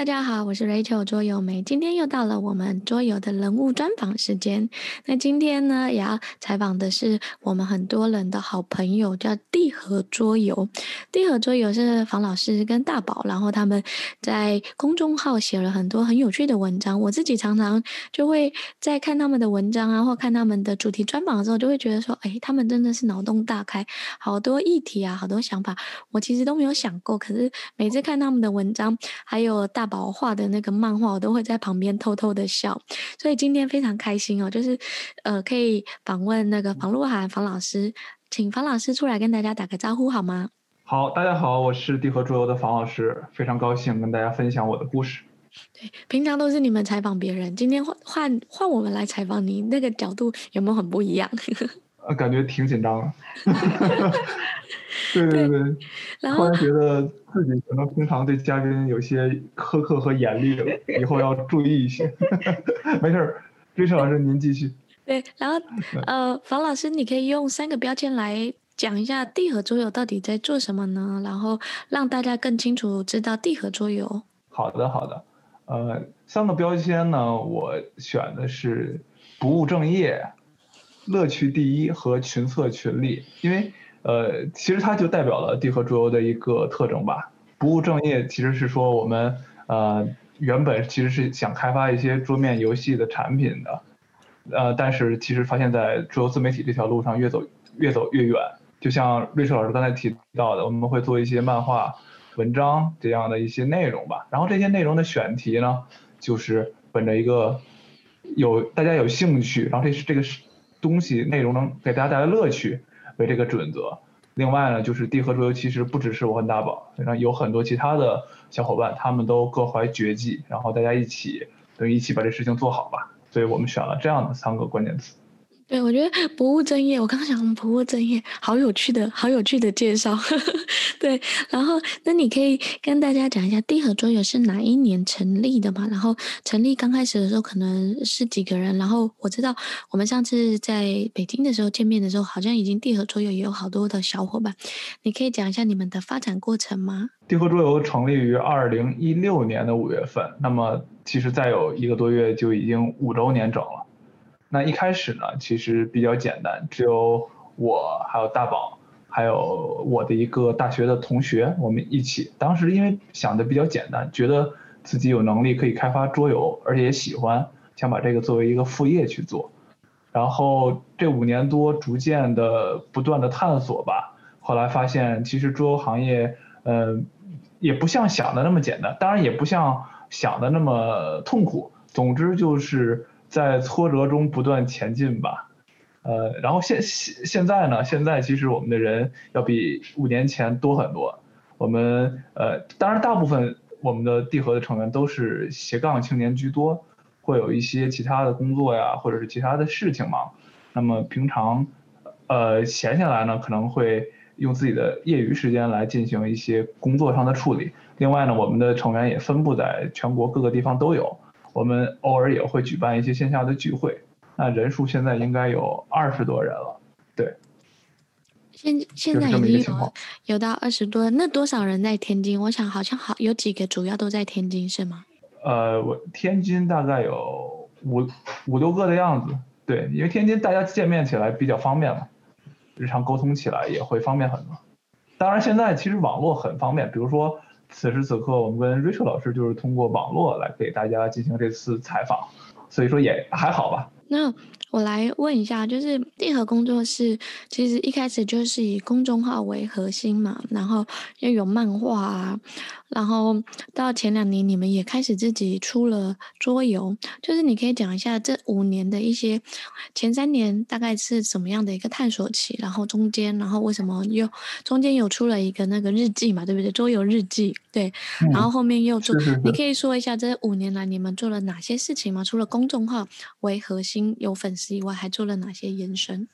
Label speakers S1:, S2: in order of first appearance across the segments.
S1: 大家好，我是 Rachel 桌游梅。今天又到了我们桌游的人物专访时间。那今天呢，也要采访的是我们很多人的好朋友，叫地合桌游。地合桌游是房老师跟大宝，然后他们在公众号写了很多很有趣的文章。我自己常常就会在看他们的文章啊，或看他们的主题专访的时候，就会觉得说，哎，他们真的是脑洞大开，好多议题啊，好多想法，我其实都没有想过。可是每次看他们的文章，还有大宝画的那个漫画，我都会在旁边偷偷的笑，所以今天非常开心哦，就是呃可以访问那个房鹿涵房老师，请房老师出来跟大家打个招呼好吗？
S2: 好，大家好，我是地合桌游的房老师，非常高兴跟大家分享我的故事。
S1: 对，平常都是你们采访别人，今天换换换我们来采访你，那个角度有没有很不一样？
S2: 呃，感觉挺紧张的。对对对，然后突然觉得自己可能平常对嘉宾有些苛刻和严厉了，以后要注意一些。没事，Rachel 老师您继续。
S1: 对，然后呃，房老师，你可以用三个标签来讲一下地核桌游到底在做什么呢？然后让大家更清楚知道地核桌游。
S2: 好的，好的。呃，三个标签呢，我选的是不务正业、乐趣第一和群策群力，因为。呃，其实它就代表了地合桌游的一个特征吧。不务正业其实是说我们呃原本其实是想开发一些桌面游戏的产品的，呃，但是其实发现在桌游自媒体这条路上越走越走越远。就像瑞士老师刚才提到的，我们会做一些漫画、文章这样的一些内容吧。然后这些内容的选题呢，就是本着一个有大家有兴趣，然后这是这个东西内容能给大家带来乐趣。为这个准则，另外呢，就是地核桌游其实不只是我和大宝，然后有很多其他的小伙伴，他们都各怀绝技，然后大家一起等于一起把这事情做好吧，所以我们选了这样的三个关键词。
S1: 对，我觉得不务正业，我刚刚想不务正业，好有趣的，好有趣的介绍。对，然后那你可以跟大家讲一下地合桌游是哪一年成立的吗？然后成立刚开始的时候可能是几个人？然后我知道我们上次在北京的时候见面的时候，好像已经地合桌游也有好多的小伙伴。你可以讲一下你们的发展过程吗？
S2: 地合桌游成立于二零一六年的五月份，那么其实再有一个多月就已经五周年整了。那一开始呢，其实比较简单，只有我还有大宝，还有我的一个大学的同学，我们一起。当时因为想的比较简单，觉得自己有能力可以开发桌游，而且也喜欢，想把这个作为一个副业去做。然后这五年多，逐渐的不断的探索吧，后来发现其实桌游行业，嗯、也不像想的那么简单，当然也不像想的那么痛苦。总之就是。在挫折中不断前进吧，呃，然后现现现在呢？现在其实我们的人要比五年前多很多。我们呃，当然大部分我们的地核的成员都是斜杠青年居多，会有一些其他的工作呀，或者是其他的事情嘛。那么平常呃闲下来呢，可能会用自己的业余时间来进行一些工作上的处理。另外呢，我们的成员也分布在全国各个地方都有。我们偶尔也会举办一些线下的聚会，那人数现在应该有二十多人了，对。
S1: 现现在已经有有到二十多人，那多少人在天津？我想好像好有几个主要都在天津，是吗？
S2: 呃，我天津大概有五五六个的样子，对，因为天津大家见面起来比较方便嘛，日常沟通起来也会方便很多。当然，现在其实网络很方便，比如说。此时此刻，我们跟 Rachel 老师就是通过网络来给大家进行这次采访，所以说也还好吧。
S1: 那我来问一下，就是地核工作室其实一开始就是以公众号为核心嘛，然后又有漫画啊，然后到前两年你们也开始自己出了桌游，就是你可以讲一下这五年的一些前三年大概是什么样的一个探索期，然后中间，然后为什么又中间有出了一个那个日记嘛，对不对？桌游日记，对，嗯、然后后面又做，是是是你可以说一下这五年来你们做了哪些事情吗？除了公众号为核心有粉丝。以外还做了哪些延伸？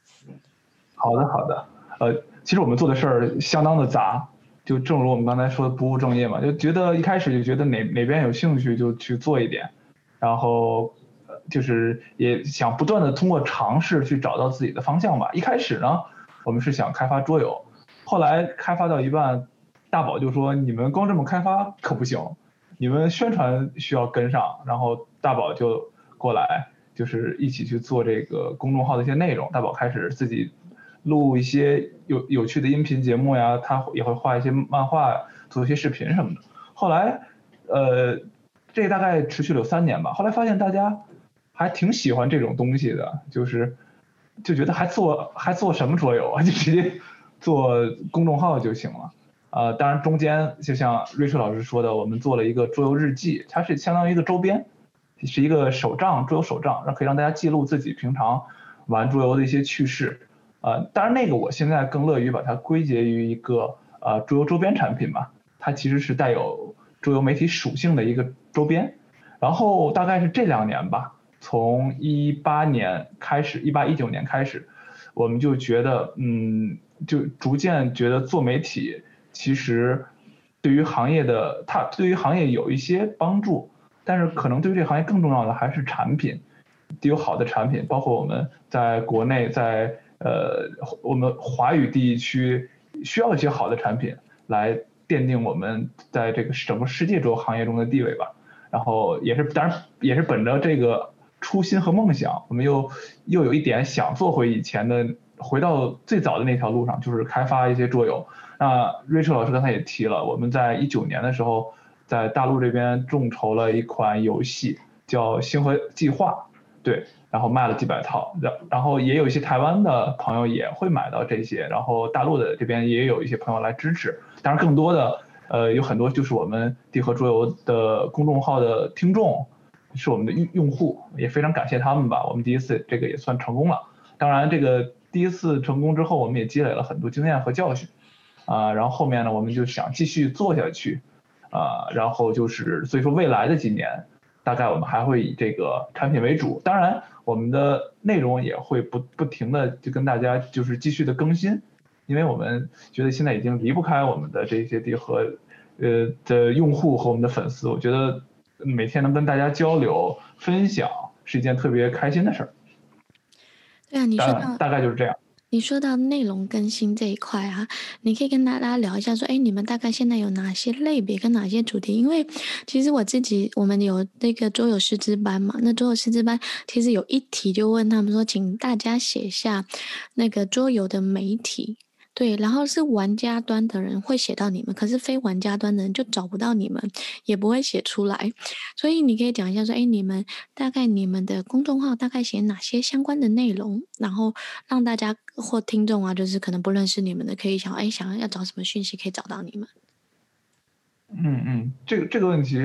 S2: 好的，好的。呃，其实我们做的事儿相当的杂，就正如我们刚才说的不务正业嘛，就觉得一开始就觉得哪哪边有兴趣就去做一点，然后就是也想不断的通过尝试去找到自己的方向吧。一开始呢，我们是想开发桌游，后来开发到一半，大宝就说：“你们光这么开发可不行，你们宣传需要跟上，然后大宝就过来，就是一起去做这个公众号的一些内容。大宝开始自己录一些有有趣的音频节目呀，他也会画一些漫画，做一些视频什么的。后来，呃，这大概持续了有三年吧。后来发现大家还挺喜欢这种东西的，就是就觉得还做还做什么桌游啊，就直接做公众号就行了。呃，当然中间就像瑞秋老师说的，我们做了一个桌游日记，它是相当于一个周边，是一个手账，桌游手账，让可以让大家记录自己平常玩桌游的一些趣事。呃，当然那个我现在更乐于把它归结于一个呃桌游周边产品吧，它其实是带有桌游媒体属性的一个周边。然后大概是这两年吧，从一八年开始，一八一九年开始，我们就觉得，嗯，就逐渐觉得做媒体。其实，对于行业的它对于行业有一些帮助，但是可能对于这个行业更重要的还是产品，得有好的产品，包括我们在国内在呃我们华语地区需要一些好的产品来奠定我们在这个整个世界桌行业中的地位吧。然后也是当然也是本着这个初心和梦想，我们又又有一点想做回以前的，回到最早的那条路上，就是开发一些桌游。那 Rachel 老师刚才也提了，我们在一九年的时候，在大陆这边众筹了一款游戏，叫《星河计划》，对，然后卖了几百套，然然后也有一些台湾的朋友也会买到这些，然后大陆的这边也有一些朋友来支持，当然更多的，呃，有很多就是我们地核桌游的公众号的听众，是我们的用用户，也非常感谢他们吧，我们第一次这个也算成功了，当然这个第一次成功之后，我们也积累了很多经验和教训。啊，然后后面呢，我们就想继续做下去，啊，然后就是所以说未来的几年，大概我们还会以这个产品为主，当然我们的内容也会不不停的就跟大家就是继续的更新，因为我们觉得现在已经离不开我们的这些地和呃的用户和我们的粉丝，我觉得每天能跟大家交流分享是一件特别开心的事儿。
S1: 对啊，你说
S2: 大，大概就是这样。
S1: 你说到内容更新这一块啊，你可以跟大家聊一下，说，哎，你们大概现在有哪些类别跟哪些主题？因为其实我自己，我们有那个桌游师资班嘛，那桌游师资班其实有一题就问他们说，请大家写下那个桌游的媒体。对，然后是玩家端的人会写到你们，可是非玩家端的人就找不到你们，也不会写出来。所以你可以讲一下说，哎，你们大概你们的公众号大概写哪些相关的内容，然后让大家或听众啊，就是可能不认识你们的，可以想，哎，想要找什么讯息可以找到你们。
S2: 嗯嗯，这个这个问题，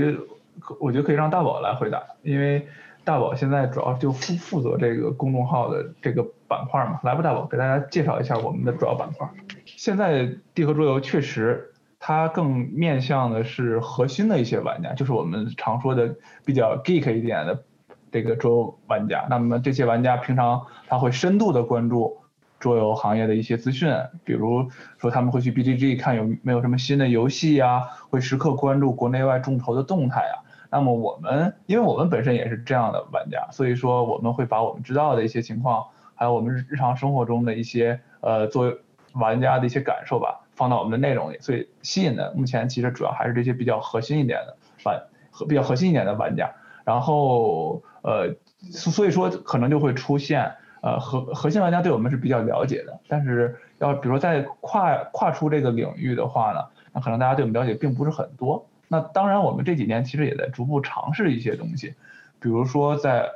S2: 我觉得可以让大宝来回答，因为。大宝现在主要就负负责这个公众号的这个板块嘛，来吧，大宝给大家介绍一下我们的主要板块。现在地核桌游确实，它更面向的是核心的一些玩家，就是我们常说的比较 geek 一点的这个桌游玩家。那么这些玩家平常他会深度的关注桌游行业的一些资讯，比如说他们会去 BGG 看有没有什么新的游戏呀，会时刻关注国内外众筹的动态啊。那么我们，因为我们本身也是这样的玩家，所以说我们会把我们知道的一些情况，还有我们日常生活中的一些呃作为玩家的一些感受吧，放到我们的内容里。所以吸引的目前其实主要还是这些比较核心一点的玩和比较核心一点的玩家。然后呃，所以说可能就会出现呃核核心玩家对我们是比较了解的，但是要比如说在跨跨出这个领域的话呢，那可能大家对我们了解并不是很多。那当然，我们这几年其实也在逐步尝试一些东西，比如说在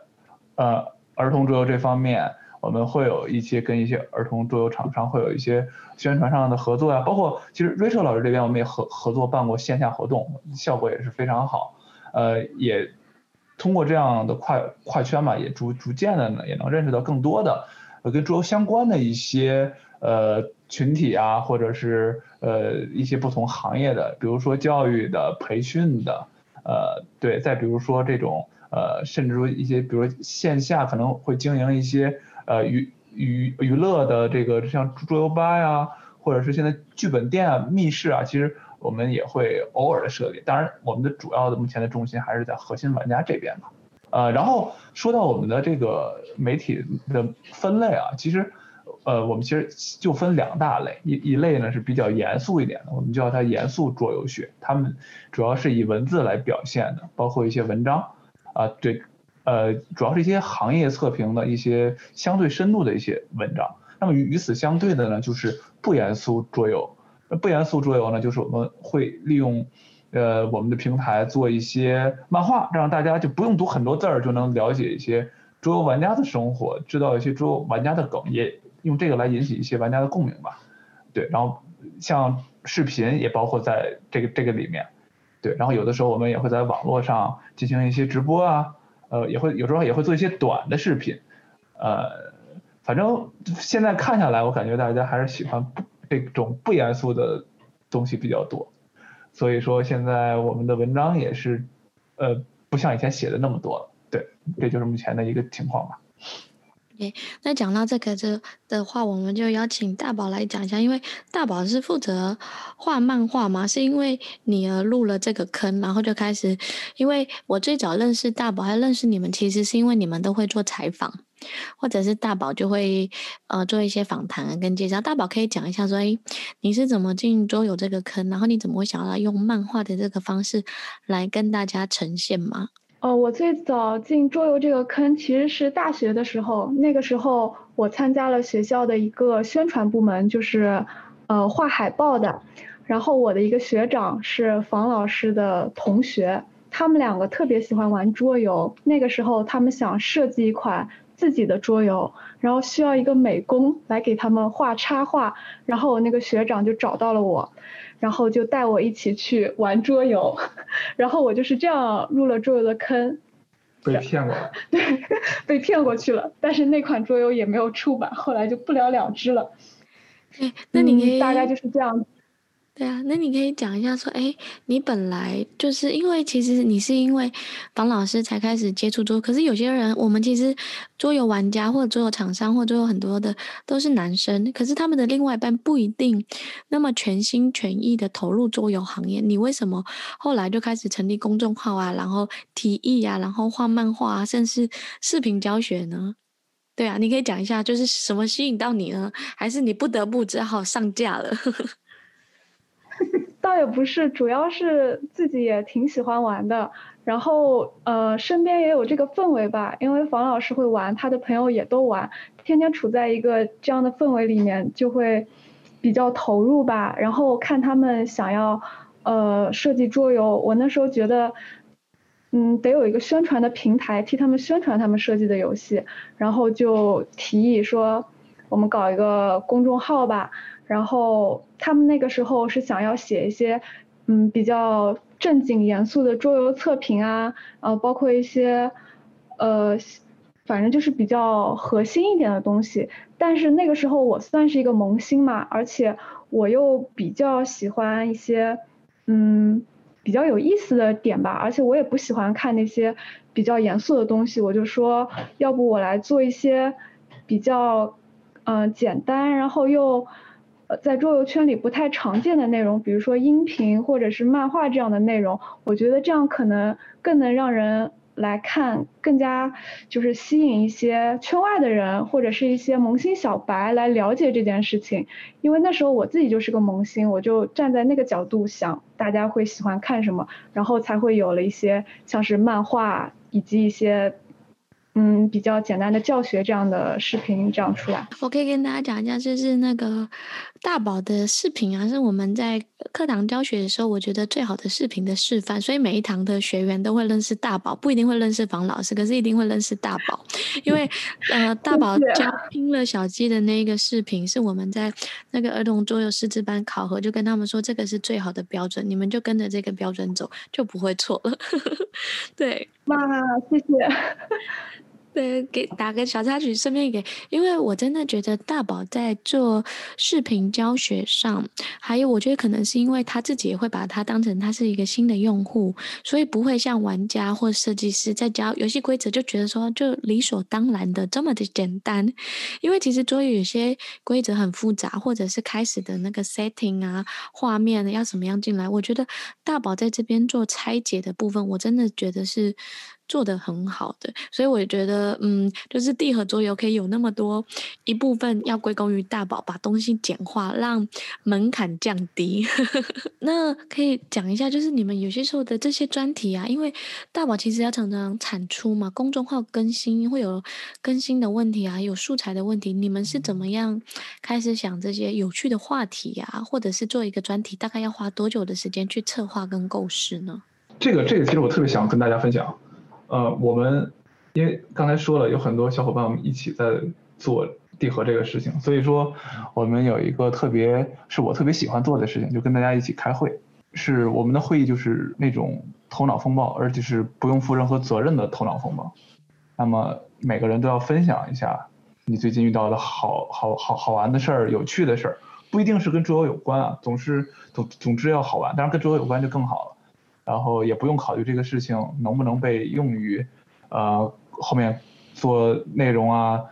S2: 呃儿童桌游这方面，我们会有一些跟一些儿童桌游厂商会有一些宣传上的合作呀，包括其实 Rachel 老师这边我们也合合作办过线下活动，效果也是非常好。呃，也通过这样的跨跨圈嘛，也逐逐渐的呢，也能认识到更多的呃跟桌游相关的一些呃。群体啊，或者是呃一些不同行业的，比如说教育的、培训的，呃对，再比如说这种呃甚至说一些，比如线下可能会经营一些呃娱娱娱乐的这个像桌游吧呀，或者是现在剧本店啊、密室啊，其实我们也会偶尔的设立。当然，我们的主要的目前的重心还是在核心玩家这边吧。呃，然后说到我们的这个媒体的分类啊，其实。呃，我们其实就分两大类，一一类呢是比较严肃一点的，我们叫它严肃桌游学，他们主要是以文字来表现的，包括一些文章啊，对，呃，主要是一些行业测评的一些相对深度的一些文章。那么与与此相对的呢，就是不严肃桌游。那不严肃桌游呢，就是我们会利用呃我们的平台做一些漫画，让大家就不用读很多字儿就能了解一些桌游玩家的生活，知道一些桌游玩家的梗也。用这个来引起一些玩家的共鸣吧，对，然后像视频也包括在这个这个里面，对，然后有的时候我们也会在网络上进行一些直播啊，呃，也会有时候也会做一些短的视频，呃，反正现在看下来，我感觉大家还是喜欢这种不严肃的东西比较多，所以说现在我们的文章也是，呃，不像以前写的那么多了，对，这就是目前的一个情况吧。
S1: Okay, 那讲到这个这的话，我们就邀请大宝来讲一下，因为大宝是负责画漫画嘛，是因为你而入了这个坑，然后就开始。因为我最早认识大宝，还认识你们，其实是因为你们都会做采访，或者是大宝就会呃做一些访谈跟介绍。大宝可以讲一下说，哎，你是怎么进桌游这个坑，然后你怎么会想要用漫画的这个方式来跟大家呈现吗？
S3: 呃，我最早进桌游这个坑其实是大学的时候，那个时候我参加了学校的一个宣传部门，就是呃画海报的。然后我的一个学长是房老师的同学，他们两个特别喜欢玩桌游。那个时候他们想设计一款自己的桌游，然后需要一个美工来给他们画插画，然后我那个学长就找到了我。然后就带我一起去玩桌游，然后我就是这样入了桌游的坑，
S2: 被骗过了，
S3: 对，被骗过去了。但是那款桌游也没有出版，后来就不了了之了。
S1: 哎，那你
S3: 大概就是这样。
S1: 对啊，那你可以讲一下说，哎，你本来就是因为其实你是因为房老师才开始接触桌，可是有些人我们其实桌游玩家或者桌游厂商或者桌游很多的都是男生，可是他们的另外一半不一定那么全心全意的投入桌游行业。你为什么后来就开始成立公众号啊，然后提议啊，然后画漫画啊，甚至视频教学呢？对啊，你可以讲一下，就是什么吸引到你呢？还是你不得不只好上架了？
S3: 倒也不是，主要是自己也挺喜欢玩的，然后呃身边也有这个氛围吧，因为房老师会玩，他的朋友也都玩，天天处在一个这样的氛围里面，就会比较投入吧。然后看他们想要呃设计桌游，我那时候觉得嗯得有一个宣传的平台替他们宣传他们设计的游戏，然后就提议说我们搞一个公众号吧。然后他们那个时候是想要写一些，嗯，比较正经严肃的桌游测评啊，呃，包括一些，呃，反正就是比较核心一点的东西。但是那个时候我算是一个萌新嘛，而且我又比较喜欢一些，嗯，比较有意思的点吧，而且我也不喜欢看那些比较严肃的东西，我就说，要不我来做一些比较，嗯、呃，简单，然后又。呃，在桌游圈里不太常见的内容，比如说音频或者是漫画这样的内容，我觉得这样可能更能让人来看，更加就是吸引一些圈外的人或者是一些萌新小白来了解这件事情。因为那时候我自己就是个萌新，我就站在那个角度想，大家会喜欢看什么，然后才会有了一些像是漫画以及一些。嗯，比较简单的教学这样的视频这样出来，
S1: 我可以跟大家讲一下，就是那个大宝的视频啊，是我们在课堂教学的时候，我觉得最好的视频的示范。所以每一堂的学员都会认识大宝，不一定会认识房老师，可是一定会认识大宝，因为呃，大宝教拼了小鸡的那个视频，是我们在那个儿童桌游师资班考核，就跟他们说这个是最好的标准，你们就跟着这个标准走，就不会错了。对，
S3: 哇，谢谢。
S1: 对，给打个小插曲，顺便给，因为我真的觉得大宝在做视频教学上，还有我觉得可能是因为他自己也会把它当成他是一个新的用户，所以不会像玩家或设计师在教游戏规则就觉得说就理所当然的这么的简单，因为其实桌游有些规则很复杂，或者是开始的那个 setting 啊，画面要怎么样进来，我觉得大宝在这边做拆解的部分，我真的觉得是。做得很好的，所以我觉得，嗯，就是地核桌游可以有那么多一部分要归功于大宝，把东西简化，让门槛降低。那可以讲一下，就是你们有些时候的这些专题啊，因为大宝其实要常常产出嘛，公众号更新会有更新的问题啊，有素材的问题，你们是怎么样开始想这些有趣的话题啊，或者是做一个专题，大概要花多久的时间去策划跟构思呢？
S2: 这个这个其实我特别想跟大家分享。呃，我们因为刚才说了，有很多小伙伴我们一起在做地核这个事情，所以说我们有一个特别是我特别喜欢做的事情，就跟大家一起开会。是我们的会议就是那种头脑风暴，而且是不用负任何责任的头脑风暴。那么每个人都要分享一下你最近遇到的好好好好玩的事儿、有趣的事儿，不一定是跟桌游有关啊，总是总总之要好玩，当然跟桌游有关就更好了。然后也不用考虑这个事情能不能被用于，呃，后面做内容啊，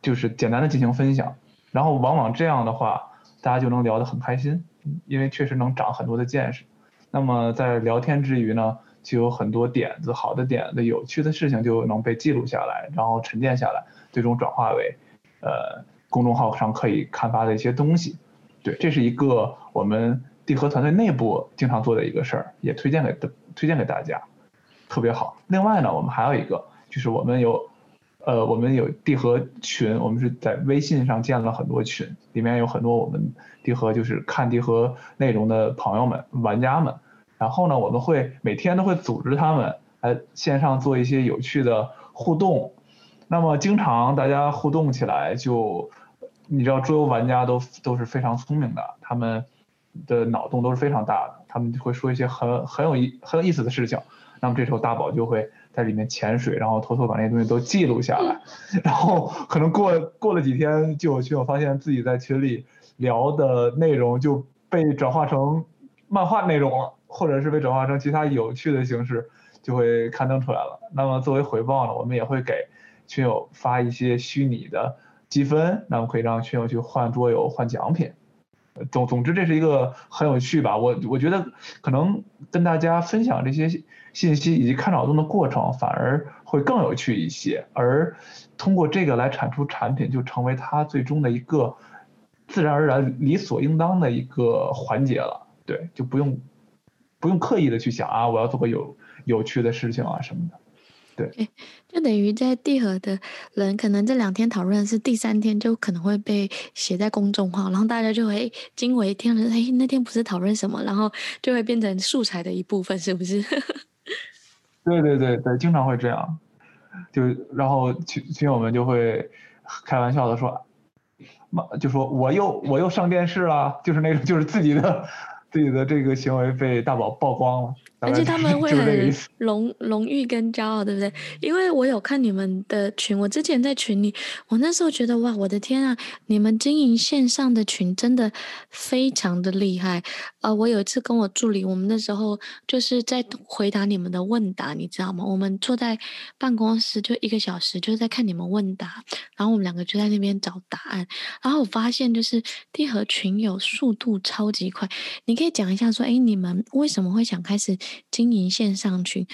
S2: 就是简单的进行分享。然后往往这样的话，大家就能聊得很开心，因为确实能长很多的见识。那么在聊天之余呢，就有很多点子、好的点子、有趣的事情就能被记录下来，然后沉淀下来，最终转化为，呃，公众号上可以刊发的一些东西。对，这是一个我们。地核团队内部经常做的一个事儿，也推荐给推荐给大家，特别好。另外呢，我们还有一个，就是我们有，呃，我们有地核群，我们是在微信上建了很多群，里面有很多我们地核就是看地核内容的朋友们、玩家们。然后呢，我们会每天都会组织他们来线上做一些有趣的互动。那么经常大家互动起来就，你知道桌游玩家都都是非常聪明的，他们。的脑洞都是非常大的，他们就会说一些很很有意很有意思的事情，那么这时候大宝就会在里面潜水，然后偷偷把那些东西都记录下来，然后可能过过了几天，就有群友发现自己在群里聊的内容就被转化成漫画内容了，或者是被转化成其他有趣的形式，就会刊登出来了。那么作为回报呢，我们也会给群友发一些虚拟的积分，那么可以让群友去换桌游换奖品。总总之，这是一个很有趣吧？我我觉得可能跟大家分享这些信息以及看脑洞的过程，反而会更有趣一些。而通过这个来产出产品，就成为它最终的一个自然而然、理所应当的一个环节了。对，就不用不用刻意的去想啊，我要做个有有趣的事情啊什么的。对，
S1: 就等于在地核的人，可能这两天讨论是第三天就可能会被写在公众号，然后大家就会惊为天人，哎，那天不是讨论什么，然后就会变成素材的一部分，是不是？
S2: 对对对对，经常会这样，就然后群群友们就会开玩笑的说，妈就说我又我又上电视了，就是那种就是自己的自己的这个行为被大宝曝光了。
S1: 而且他们 会很荣荣誉跟骄傲，对不对？因为我有看你们的群，我之前在群里，我那时候觉得哇，我的天啊，你们经营线上的群真的非常的厉害。呃，我有一次跟我助理，我们那时候就是在回答你们的问答，你知道吗？我们坐在办公室就一个小时，就是在看你们问答，然后我们两个就在那边找答案。然后我发现就是地和群友速度超级快，你可以讲一下说，哎，你们为什么会想开始？经营线上群，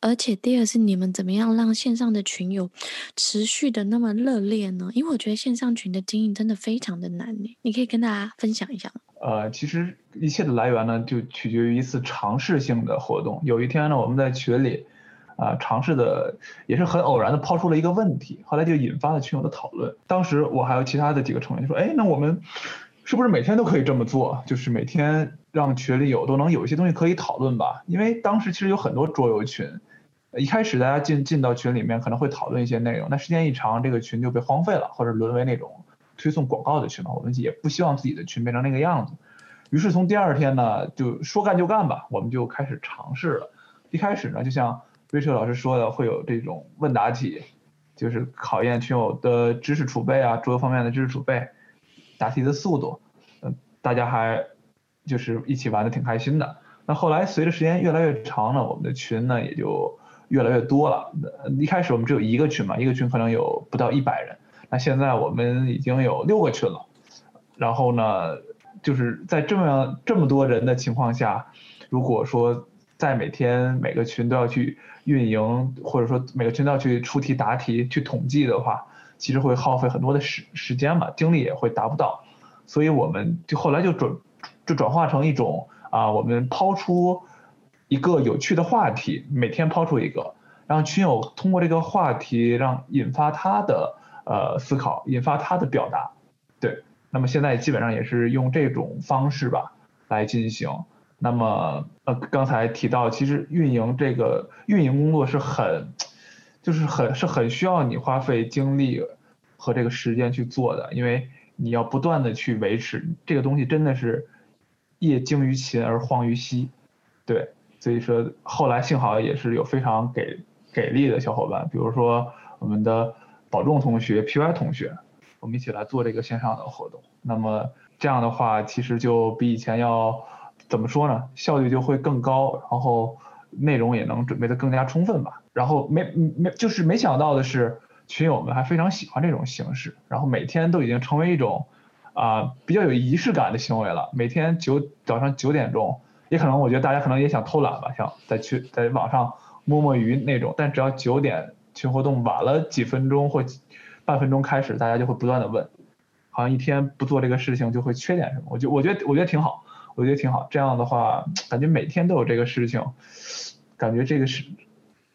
S1: 而且第二是你们怎么样让线上的群友持续的那么热烈呢？因为我觉得线上群的经营真的非常的难呢。你可以跟大家分享一下吗？
S2: 呃，其实一切的来源呢，就取决于一次尝试性的活动。有一天呢，我们在群里啊、尝试的也是很偶然的抛出了一个问题，后来就引发了群友的讨论。当时我还有其他的几个成员就说，哎，那我们是不是每天都可以这么做？就是每天。让群里有都能有一些东西可以讨论吧，因为当时其实有很多桌游群，一开始大家进进到群里面可能会讨论一些内容，那时间一长，这个群就被荒废了，或者沦为那种推送广告的群嘛。我们也不希望自己的群变成那个样子，于是从第二天呢，就说干就干吧，我们就开始尝试了。一开始呢，就像瑞秋老师说的，会有这种问答题，就是考验群友的知识储备啊，桌游方面的知识储备，答题的速度，嗯，大家还。就是一起玩的挺开心的。那后来随着时间越来越长了，我们的群呢也就越来越多了。一开始我们只有一个群嘛，一个群可能有不到一百人。那现在我们已经有六个群了。然后呢，就是在这么样这么多人的情况下，如果说在每天每个群都要去运营，或者说每个群都要去出题答题去统计的话，其实会耗费很多的时时间嘛，精力也会达不到。所以我们就后来就转就转化成一种啊，我们抛出一个有趣的话题，每天抛出一个，让群友通过这个话题让引发他的呃思考，引发他的表达。对，那么现在基本上也是用这种方式吧来进行。那么呃刚才提到，其实运营这个运营工作是很就是很是很需要你花费精力和这个时间去做的，因为。你要不断的去维持这个东西，真的是业精于勤而荒于嬉，对，所以说后来幸好也是有非常给给力的小伙伴，比如说我们的保重同学、PY 同学，我们一起来做这个线上的活动。那么这样的话，其实就比以前要怎么说呢？效率就会更高，然后内容也能准备的更加充分吧。然后没没就是没想到的是。群友们还非常喜欢这种形式，然后每天都已经成为一种啊、比较有仪式感的行为了。每天九早上九点钟，也可能我觉得大家可能也想偷懒吧，想再去在网上摸摸鱼那种。但只要九点群活动晚了几分钟或半分钟开始，大家就会不断的问，好像一天不做这个事情就会缺点什么。我就我觉得我觉得挺好，我觉得挺好。这样的话，感觉每天都有这个事情，感觉这个是。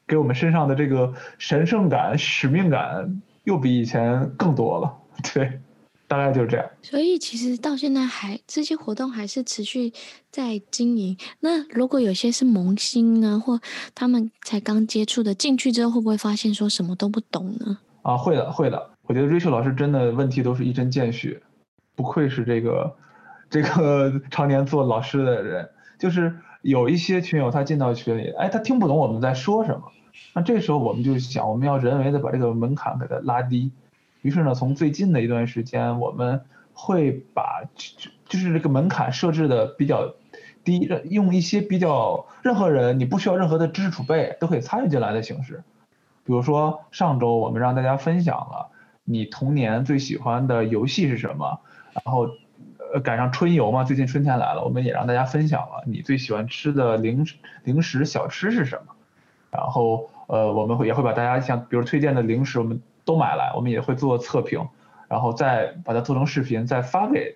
S2: 给我们身上的这个神圣感、使命感又比以前更多了，对，大概就是这样。
S1: 所以其实到现在还这些活动还是持续在经营。那如果有些是萌新呢，或他们才刚接触的，进去之后会不会发现说什么都不懂呢？
S2: 啊，会的，会的。我觉得 Rachel 老师真的问题都是一针见血，不愧是这个这个 常年做老师的人，就是。有一些群友他进到群里，哎，他听不懂我们在说什么，那这时候我们就想，我们要人为的把这个门槛给它拉低。于是呢，从最近的一段时间，我们会把就是这个门槛设置的比较低，用一些比较任何人你不需要任何的知识储备都可以参与进来的形式。比如说上周我们让大家分享了你童年最喜欢的游戏是什么，然后。呃，赶上春游嘛，最近春天来了，我们也让大家分享了你最喜欢吃的零、零食小吃是什么。然后，呃，我们会也会把大家像比如推荐的零食，我们都买来，我们也会做测评，然后再把它做成视频，再发给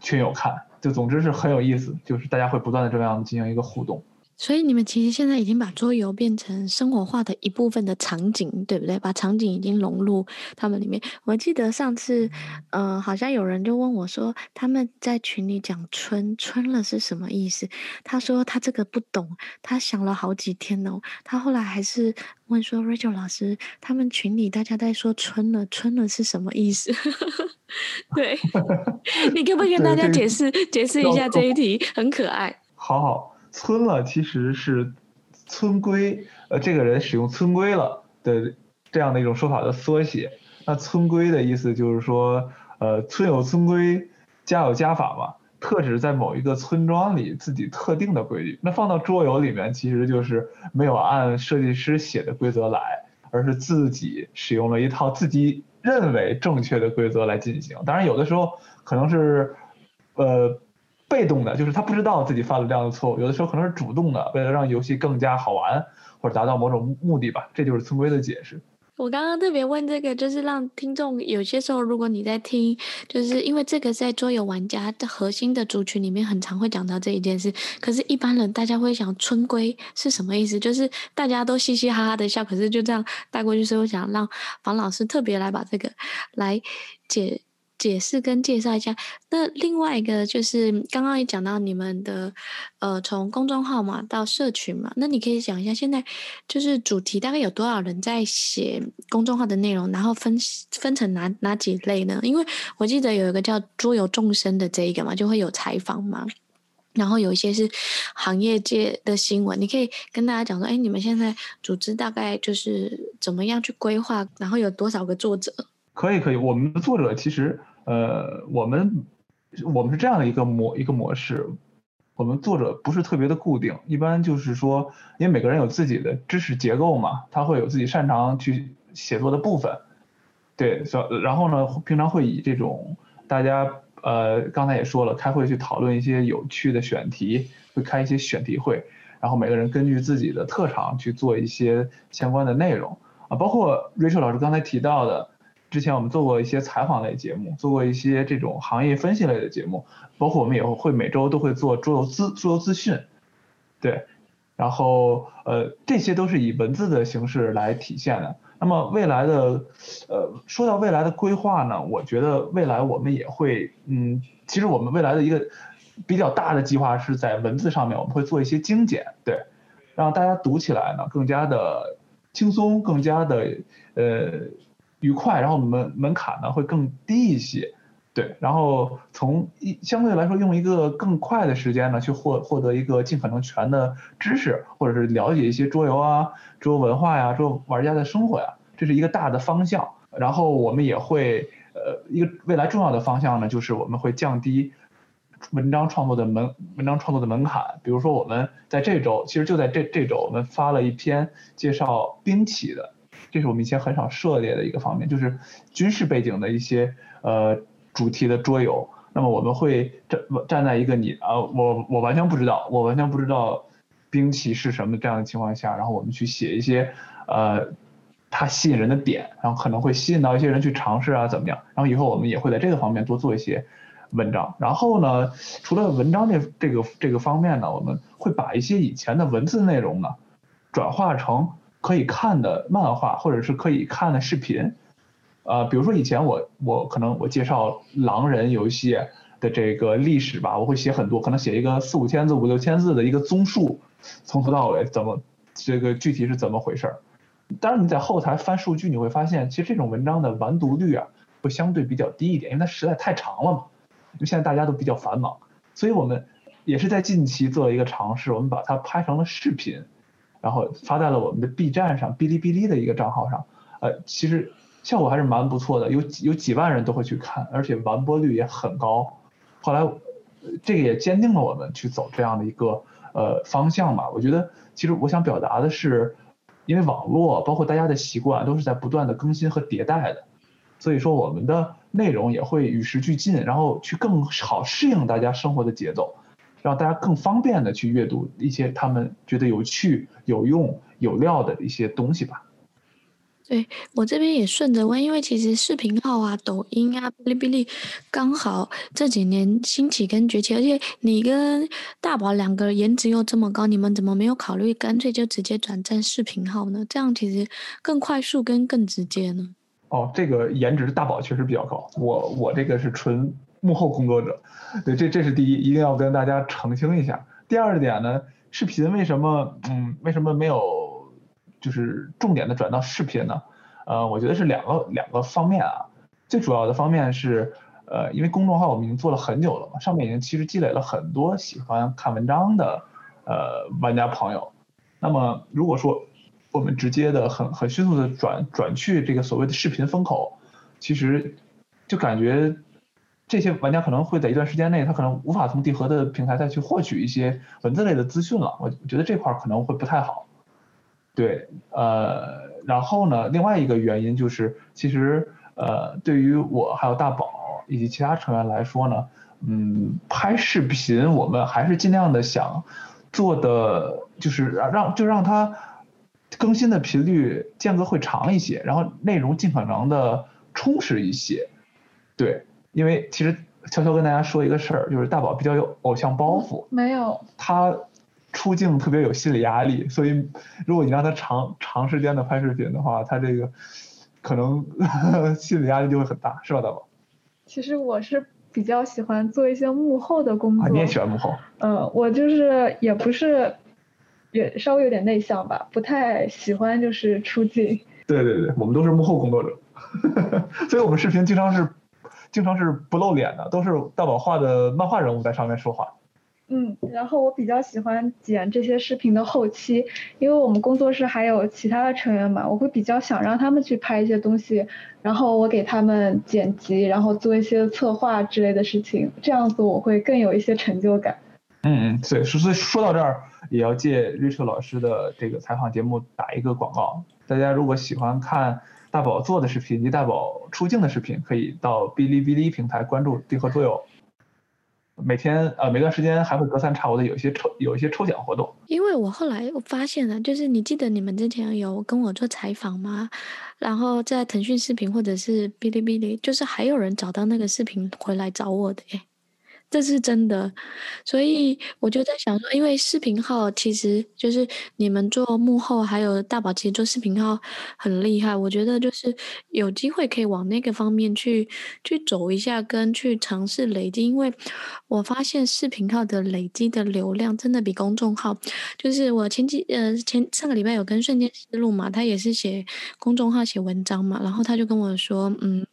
S2: 群友看。就总之是很有意思，就是大家会不断的这样进行一个互动。
S1: 所以你们其实现在已经把桌游变成生活化的一部分的场景，对不对？把场景已经融入他们里面。我记得上次，嗯、呃，好像有人就问我说，他们在群里讲“春春了”是什么意思？他说他这个不懂，他想了好几天哦。他后来还是问说：“Rachel 老师，他们群里大家在说‘春了’，春了是什么意思？” 对，你可不可以跟大家解释解释一下这一题？很可爱。
S2: 好好。村了其实是村规，呃，这个人使用村规了的这样的一种说法的缩写。那村规的意思就是说，呃，村有村规，家有家法嘛，特指在某一个村庄里自己特定的规矩。那放到桌游里面，其实就是没有按设计师写的规则来，而是自己使用了一套自己认为正确的规则来进行。当然，有的时候可能是，呃。被动的，就是他不知道自己犯了这样的错误，有的时候可能是主动的，为了让游戏更加好玩或者达到某种目的吧，这就是村规的解释。
S1: 我刚刚特别问这个，就是让听众有些时候，如果你在听，就是因为这个在桌游玩家的核心的族群里面，很常会讲到这一件事。可是，一般人大家会想村规是什么意思？就是大家都嘻嘻哈哈的笑，可是就这样带过去。所以我想让房老师特别来把这个来解。解释跟介绍一下。那另外一个就是刚刚也讲到你们的，呃，从公众号嘛到社群嘛，那你可以讲一下现在就是主题大概有多少人在写公众号的内容，然后分分成哪哪几类呢？因为我记得有一个叫桌游众生的这一个嘛，就会有采访嘛，然后有一些是行业界的新闻，你可以跟大家讲说，哎，你们现在组织大概就是怎么样去规划，然后有多少个作者？
S2: 可以可以，我们的作者其实。呃，我们我们是这样的一个模一个模式，我们作者不是特别的固定，一般就是说，因为每个人有自己的知识结构嘛，他会有自己擅长去写作的部分，对，所然后呢，平常会以这种大家呃刚才也说了，开会去讨论一些有趣的选题，会开一些选题会，然后每个人根据自己的特长去做一些相关的内容。啊，包括 Rachel 老师刚才提到的，之前我们做过一些采访类节目，做过一些这种行业分析类的节目，包括我们也会每周都会做桌游资桌游资讯，对，然后呃这些都是以文字的形式来体现的。那么未来的呃说到未来的规划呢，我觉得未来我们也会嗯，其实我们未来的一个。比较大的计划是在文字上面，我们会做一些精简，对，让大家读起来呢更加的轻松，更加的呃愉快，然后门门槛呢会更低一些，对，然后从一相对来说用一个更快的时间呢去获获得一个尽可能全的知识，或者是了解一些桌游啊、桌游文化呀、桌游玩家的生活呀，这是一个大的方向。然后我们也会呃一个未来重要的方向呢，就是我们会降低。文章创作的门，文章创作的门槛，比如说我们在这周，其实就在这这周，我们发了一篇介绍兵棋的，这是我们以前很少涉猎的一个方面，就是军事背景的一些呃主题的桌游。那么我们会站站在一个你啊，我我完全不知道，我完全不知道兵棋是什么这样的情况下，然后我们去写一些呃它吸引人的点，然后可能会吸引到一些人去尝试啊怎么样，然后以后我们也会在这个方面多做一些。文章，然后呢，除了文章这这个这个方面呢，我们会把一些以前的文字内容呢，转化成可以看的漫画或者是可以看的视频，呃，比如说以前我我可能我介绍狼人游戏的这个历史吧，我会写很多，可能写一个四五千字、五六千字的一个综述，从头到尾怎么这个具体是怎么回事儿。当然你在后台翻数据，你会发现其实这种文章的完读率啊会相对比较低一点，因为它实在太长了嘛。因为现在大家都比较繁忙，所以我们也是在近期做了一个尝试，我们把它拍成了视频，然后发在了我们的 B 站上、哔哩哔哩的一个账号上。呃，其实效果还是蛮不错的，有有几万人都会去看，而且完播率也很高。后来这个也坚定了我们去走这样的一个呃方向吧。我觉得其实我想表达的是，因为网络包括大家的习惯都是在不断的更新和迭代的。所以说，我们的内容也会与时俱进，然后去更好适应大家生活的节奏，让大家更方便的去阅读一些他们觉得有趣、有用、有料的一些东西吧。
S1: 对，我这边也顺着问，因为其实视频号啊、抖音啊、哔哩哔哩刚好这几年兴起跟崛起，而且你跟大宝两个颜值又这么高，你们怎么没有考虑干脆就直接转战视频号呢？这样其实更快速跟更直接呢？
S2: 哦，这个颜值大宝确实比较高，我我这个是纯幕后工作者，对，这这是第一，一定要跟大家澄清一下。第二点呢，视频为什么嗯为什么没有就是重点的转到视频呢？呃，我觉得是两个两个方面啊，最主要的方面是呃因为公众号我们已经做了很久了嘛，上面已经其实积累了很多喜欢看文章的呃玩家朋友，那么如果说我们直接的很很迅速的转转去这个所谓的视频风口，其实就感觉这些玩家可能会在一段时间内，他可能无法从地核的平台再去获取一些文字类的资讯了。我觉得这块可能会不太好。对，呃，然后呢，另外一个原因就是，其实呃，对于我还有大宝以及其他成员来说呢，嗯，拍视频我们还是尽量的想做的，就是让就让他。更新的频率间隔会长一些，然后内容尽可能的充实一些。对，因为其实悄悄跟大家说一个事儿，就是大宝比较有偶像包袱，
S3: 没有，
S2: 他出镜特别有心理压力，所以如果你让他长长时间的拍视频的话，他这个可能 心理压力就会很大，是吧，大宝？
S3: 其实我是比较喜欢做一些幕后的工作。
S2: 啊，你也喜欢幕后？
S3: 嗯，我就是也不是。也稍微有点内向吧，不太喜欢就是出镜。
S2: 对对对，我们都是幕后工作者，所以我们视频经常是，经常是不露脸的，都是大宝画的漫画人物在上面说话。
S3: 嗯，然后我比较喜欢剪这些视频的后期，因为我们工作室还有其他的成员嘛，我会比较想让他们去拍一些东西，然后我给他们剪辑，然后做一些策划之类的事情，这样子我会更有一些成就感。
S2: 嗯嗯，对，所以说到这儿，也要借 Rachel 老师的这个采访节目打一个广告。大家如果喜欢看大宝做的视频及大宝出镜的视频，可以到哔哩哔哩平台关注帝和桌游。每天呃每段时间还会隔三差五的有一些抽有一些抽奖活动。
S1: 因为我后来我发现了，就是你记得你们之前有跟我做采访吗？然后在腾讯视频或者是哔哩哔哩，就是还有人找到那个视频回来找我的耶。这是真的，所以我就在想说，因为视频号其实就是你们做幕后，还有大宝其实做视频号很厉害。我觉得就是有机会可以往那个方面去去走一下，跟去尝试累积。因为我发现视频号的累积的流量真的比公众号，就是我前几呃前上个礼拜有跟瞬间思路嘛，他也是写公众号写文章嘛，然后他就跟我说，嗯。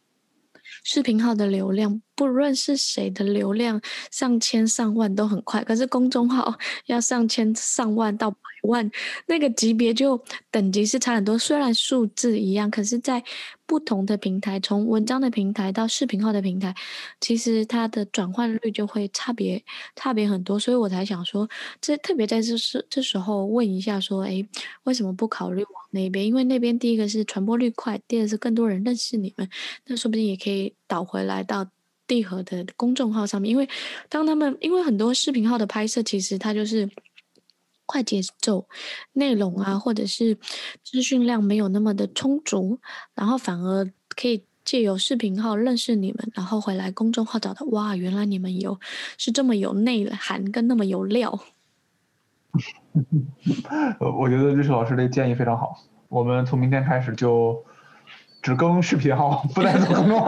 S1: 视频号的流量，不论是谁的流量，上千上万都很快。可是公众号 要上千上万到百万，那个级别就等级是差很多。虽然数字一样，可是在不同的平台，从文章的平台到视频号的平台，其实它的转换率就会差别差别很多。所以我才想说，这特别在这时这时候问一下，说，诶，为什么不考虑？那边，因为那边第一个是传播率快，第二是更多人认识你们，那说不定也可以导回来到地和的公众号上面。因为当他们，因为很多视频号的拍摄，其实它就是快节奏，内容啊，或者是资讯量没有那么的充足，然后反而可以借由视频号认识你们，然后回来公众号找到，哇，原来你们有是这么有内涵跟那么有料。
S2: 我觉得律师老师的建议非常好。我们从明天开始就只更视频号，不再做公众号。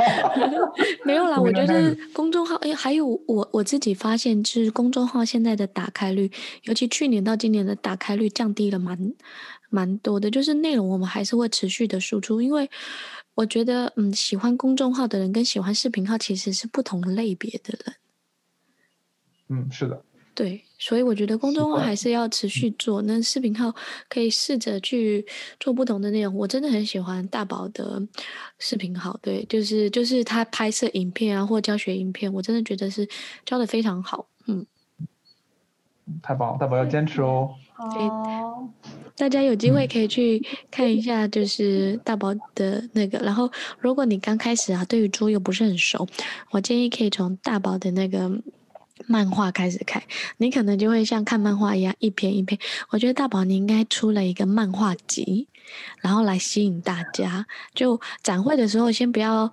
S1: 没有啦，我觉得公众号，哎，还有我我自己发现，就是公众号现在的打开率，尤其去年到今年的打开率降低了蛮蛮多的。就是内容我们还是会持续的输出，因为我觉得，嗯，喜欢公众号的人跟喜欢视频号其实是不同类别的人。
S2: 嗯，是的。
S1: 对，所以我觉得公众号还是要持续做。那视频号可以试着去做不同的内容。我真的很喜欢大宝的视频号，对，就是就是他拍摄影片啊或教学影片，我真的觉得是教的非常好。嗯，
S2: 太棒了，大宝要坚持哦。
S3: 好，
S1: 大家有机会可以去看一下，就是大宝的那个。然后，如果你刚开始啊，对于猪又不是很熟，我建议可以从大宝的那个。漫画开始看，你可能就会像看漫画一样一篇一篇。我觉得大宝你应该出了一个漫画集，然后来吸引大家。就展会的时候，先不要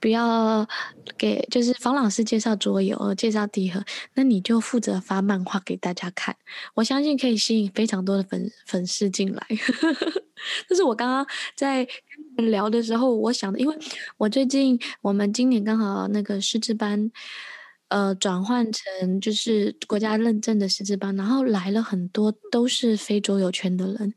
S1: 不要给，就是方老师介绍桌游，介绍帝和，那你就负责发漫画给大家看。我相信可以吸引非常多的粉粉丝进来。这是我刚刚在聊的时候我想的，因为我最近我们今年刚好那个师资班。呃，转换成就是国家认证的师资班，然后来了很多都是非洲有圈的人，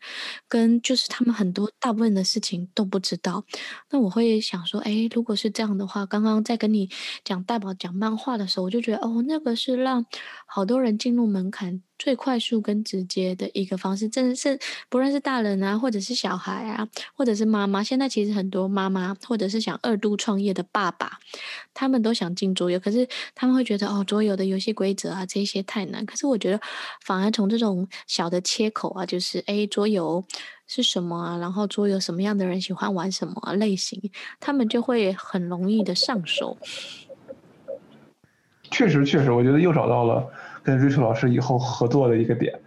S1: 跟就是他们很多大部分的事情都不知道。那我会想说，哎，如果是这样的话，刚刚在跟你讲大宝讲漫画的时候，我就觉得哦，那个是让好多人进入门槛。最快速跟直接的一个方式，真的是不论是大人啊，或者是小孩啊，或者是妈妈，现在其实很多妈妈或者是想二度创业的爸爸，他们都想进桌游，可是他们会觉得哦，桌游的游戏规则啊这些太难。可是我觉得，反而从这种小的切口啊，就是诶，桌游是什么啊？然后桌游什么样的人喜欢玩什么，类型，他们就会很容易的上手。
S2: 确实，确实，我觉得又找到了。跟 Rachel 老师以后合作的一个点，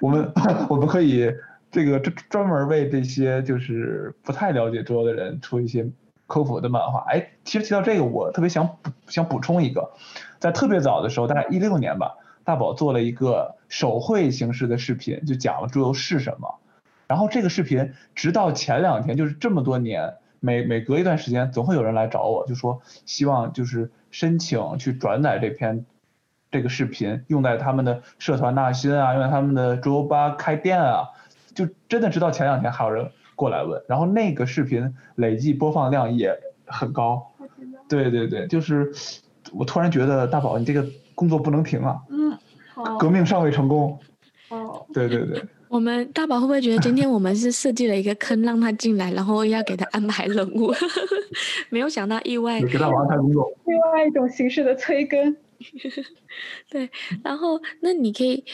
S2: 我们我们可以这个专专门为这些就是不太了解桌游的人出一些科普的漫画。哎，其实提到这个，我特别想想补充一个，在特别早的时候，大概一六年吧，大宝做了一个手绘形式的视频，就讲了桌游是什么。然后这个视频直到前两天，就是这么多年，每每隔一段时间，总会有人来找我，就说希望就是申请去转载这篇。这个视频用在他们的社团纳新啊，用在他们的桌游吧开店啊，就真的直到前两天还有人过来问，然后那个视频累计播放量也很高。对对对，就是我突然觉得大宝你这个工作不能停啊。
S3: 嗯，好。
S2: 革命尚未成功。
S3: 哦。
S2: 对对对。
S1: 我们大宝会不会觉得今天我们是设计了一个坑让他进来，然后要给他安排任务？没有想到意外。
S2: 给大宝安排工作。
S3: 另外一种形式的催更。
S1: 对，然后那你可以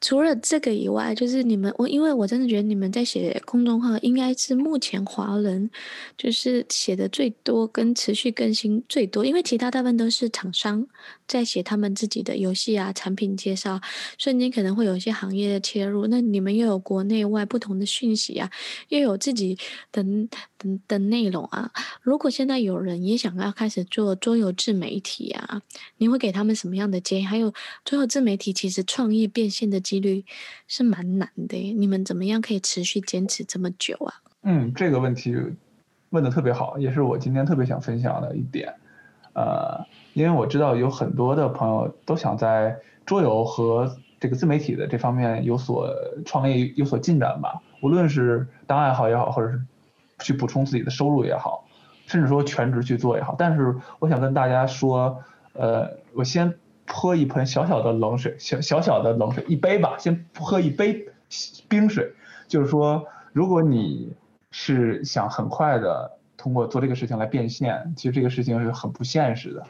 S1: 除了这个以外，就是你们我，因为我真的觉得你们在写公众号，应该是目前华人就是写的最多跟持续更新最多，因为其他大部分都是厂商在写他们自己的游戏啊、产品介绍，瞬间可能会有一些行业的切入。那你们又有国内外不同的讯息啊，又有自己的的的内容啊。如果现在有人也想要开始做桌游自媒体啊，你会给他们什么样的建议？还有最后自媒体其实创业变现的几率是蛮难的，你们怎么样可以持续坚持这么久啊？
S2: 嗯，这个问题问得特别好，也是我今天特别想分享的一点。呃，因为我知道有很多的朋友都想在桌游和这个自媒体的这方面有所创业、有所进展吧，无论是当爱好也好，或者是去补充自己的收入也好，甚至说全职去做也好。但是我想跟大家说，呃，我先。泼一盆小小的冷水，小小小的冷水，一杯吧，先喝一杯冰水。就是说，如果你是想很快的通过做这个事情来变现，其实这个事情是很不现实的。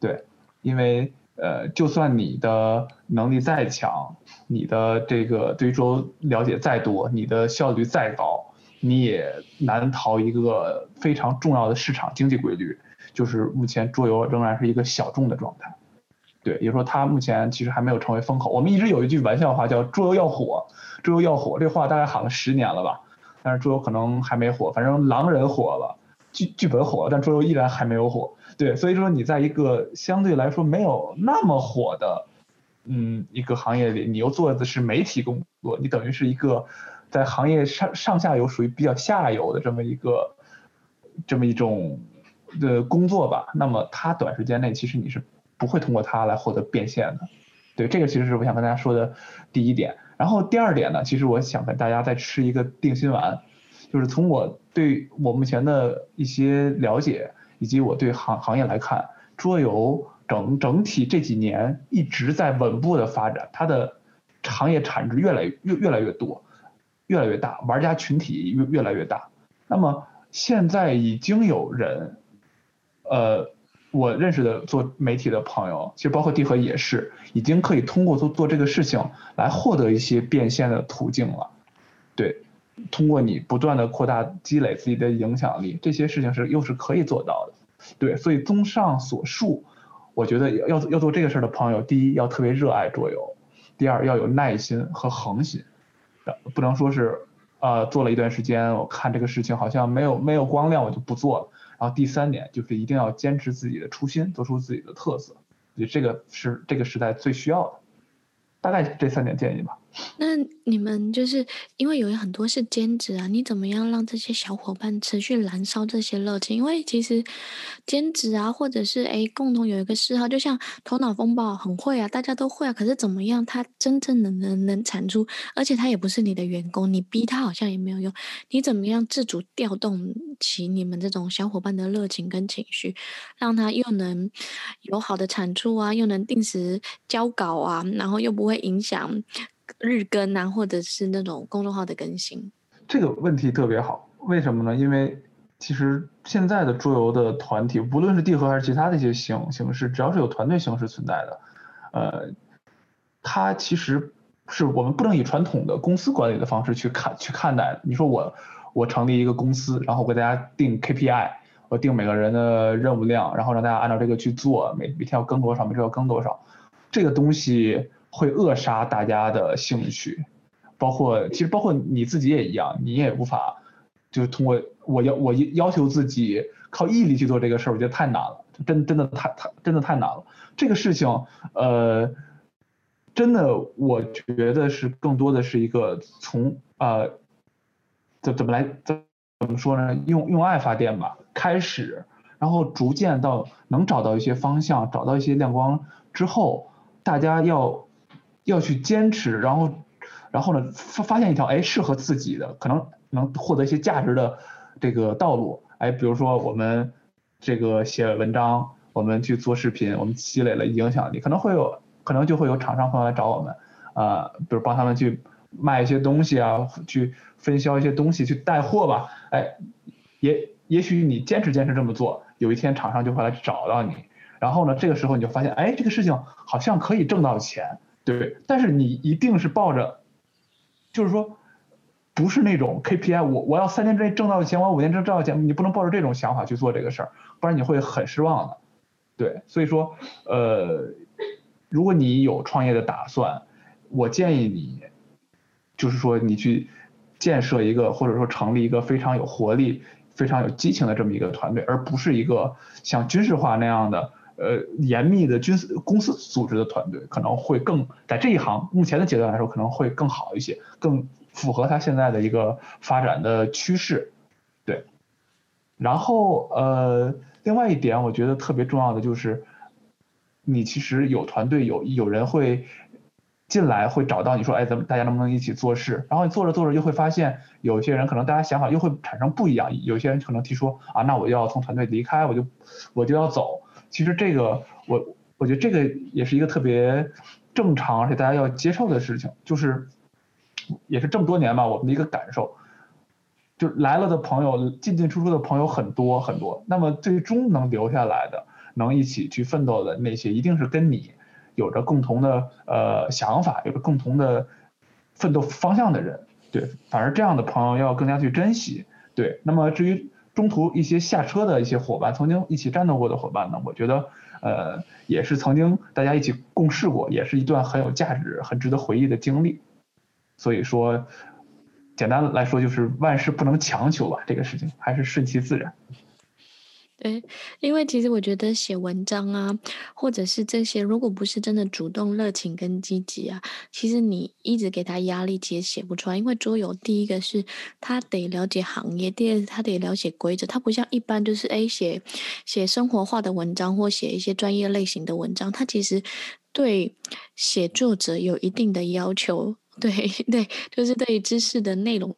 S2: 对，因为呃，就算你的能力再强，你的这个对桌了解再多，你的效率再高，你也难逃一个非常重要的市场经济规律，就是目前桌游仍然是一个小众的状态。对，也就是说他目前其实还没有成为风口。我们一直有一句玩笑话叫“桌游要火，桌游要火”，这话大概喊了十年了吧。但是桌游可能还没火，反正狼人火了，剧剧本火了，但桌游依然还没有火。对，所以说你在一个相对来说没有那么火的，嗯，一个行业里，你又做的是媒体工作，你等于是一个在行业上上下游属于比较下游的这么一个这么一种的工作吧。那么它短时间内其实你是。不会通过它来获得变现的，对，这个其实是我想跟大家说的第一点。然后第二点呢，其实我想跟大家再吃一个定心丸，就是从我对我目前的一些了解，以及我对行行业来看，桌游整整体这几年一直在稳步的发展，它的行业产值越来越越来越多，越来越大，玩家群体越越来越大。那么现在已经有人，呃。我认识的做媒体的朋友，其实包括蒂和也是，已经可以通过做做这个事情来获得一些变现的途径了。对，通过你不断的扩大积累自己的影响力，这些事情是又是可以做到的。对，所以综上所述，我觉得要要做这个事儿的朋友，第一要特别热爱桌游，第二要有耐心和恒心，不能说是呃做了一段时间，我看这个事情好像没有没有光亮，我就不做了。然后第三点就是一定要坚持自己的初心，做出自己的特色，也这个是这个时代最需要的。大概这三点建议吧。
S1: 那你们就是因为有很多是兼职啊，你怎么样让这些小伙伴持续燃烧这些热情？因为其实兼职啊，或者是诶共同有一个嗜好，就像头脑风暴很会啊，大家都会啊，可是怎么样他真正能能能产出？而且他也不是你的员工，你逼他好像也没有用。你怎么样自主调动起你们这种小伙伴的热情跟情绪，让他又能有好的产出啊，又能定时交稿啊，然后又不会影响。日更啊，或者是那种公众号的更新，
S2: 这个问题特别好。为什么呢？因为其实现在的桌游的团体，不论是地核还是其他的一些形形式，只要是有团队形式存在的，呃，它其实是我们不能以传统的公司管理的方式去看去看待。你说我我成立一个公司，然后给大家定 KPI，我定每个人的任务量，然后让大家按照这个去做，每每天要更多少，每周要更多少，这个东西。会扼杀大家的兴趣，包括其实包括你自己也一样，你也无法就是通过我要我要求自己靠毅力去做这个事儿，我觉得太难了，真真的太太真的太难了。这个事情，呃，真的我觉得是更多的是一个从呃怎怎么来怎怎么说呢？用用爱发电吧，开始，然后逐渐到能找到一些方向，找到一些亮光之后，大家要。要去坚持，然后，然后呢，发发现一条哎适合自己的，可能能获得一些价值的这个道路，哎，比如说我们这个写文章，我们去做视频，我们积累了影响力，可能会有，可能就会有厂商朋友来找我们，啊、呃，比如帮他们去卖一些东西啊，去分销一些东西，去带货吧，哎，也也许你坚持坚持这么做，有一天厂商就会来找到你，然后呢，这个时候你就发现，哎，这个事情好像可以挣到钱。对，但是你一定是抱着，就是说，不是那种 KPI，我我要三年之内挣到钱，我五年之挣到钱，你不能抱着这种想法去做这个事儿，不然你会很失望的。对，所以说，呃，如果你有创业的打算，我建议你，就是说你去建设一个或者说成立一个非常有活力、非常有激情的这么一个团队，而不是一个像军事化那样的。呃，严密的军事公司组织的团队可能会更在这一行目前的阶段来说可能会更好一些，更符合它现在的一个发展的趋势，对。然后呃，另外一点我觉得特别重要的就是，你其实有团队有有人会进来会找到你说，哎，咱们大家能不能一起做事？然后你做着做着又会发现，有些人可能大家想法又会产生不一样，有些人可能提出啊，那我要从团队离开，我就我就要走。其实这个我我觉得这个也是一个特别正常而且大家要接受的事情，就是也是这么多年吧，我们的一个感受，就来了的朋友进进出出的朋友很多很多，那么最终能留下来的，能一起去奋斗的那些，一定是跟你有着共同的呃想法，有着共同的奋斗方向的人，对，反而这样的朋友要更加去珍惜，对，那么至于。中途一些下车的一些伙伴，曾经一起战斗过的伙伴呢，我觉得，呃，也是曾经大家一起共事过，也是一段很有价值、很值得回忆的经历。所以说，简单来说就是万事不能强求吧，这个事情还是顺其自然。
S1: 对，因为其实我觉得写文章啊，或者是这些，如果不是真的主动、热情跟积极啊，其实你一直给他压力，其实写不出来。因为桌游，第一个是他得了解行业，第二他得了解规则，他不像一般就是诶写写生活化的文章或写一些专业类型的文章，他其实对写作者有一定的要求。对对，就是对知识的内容的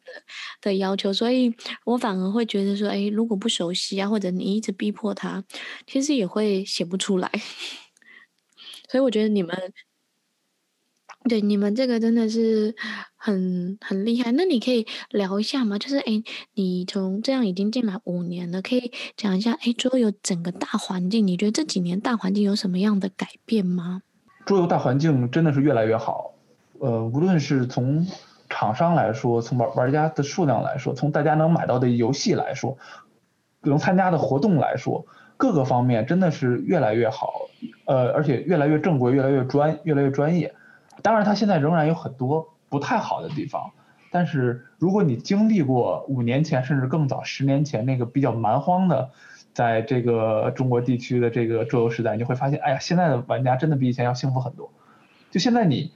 S1: 的要求，所以我反而会觉得说，哎，如果不熟悉啊，或者你一直逼迫他，其实也会写不出来。所以我觉得你们，对你们这个真的是很很厉害。那你可以聊一下吗？就是哎，你从这样已经进来五年了，可以讲一下，哎，桌游整个大环境，你觉得这几年大环境有什么样的改变吗？
S2: 桌游大环境真的是越来越好。呃，无论是从厂商来说，从玩玩家的数量来说，从大家能买到的游戏来说，能参加的活动来说，各个方面真的是越来越好，呃，而且越来越正规，越来越专，越来越专业。当然，它现在仍然有很多不太好的地方，但是如果你经历过五年前甚至更早十年前那个比较蛮荒的，在这个中国地区的这个桌游时代，你会发现，哎呀，现在的玩家真的比以前要幸福很多。就现在你。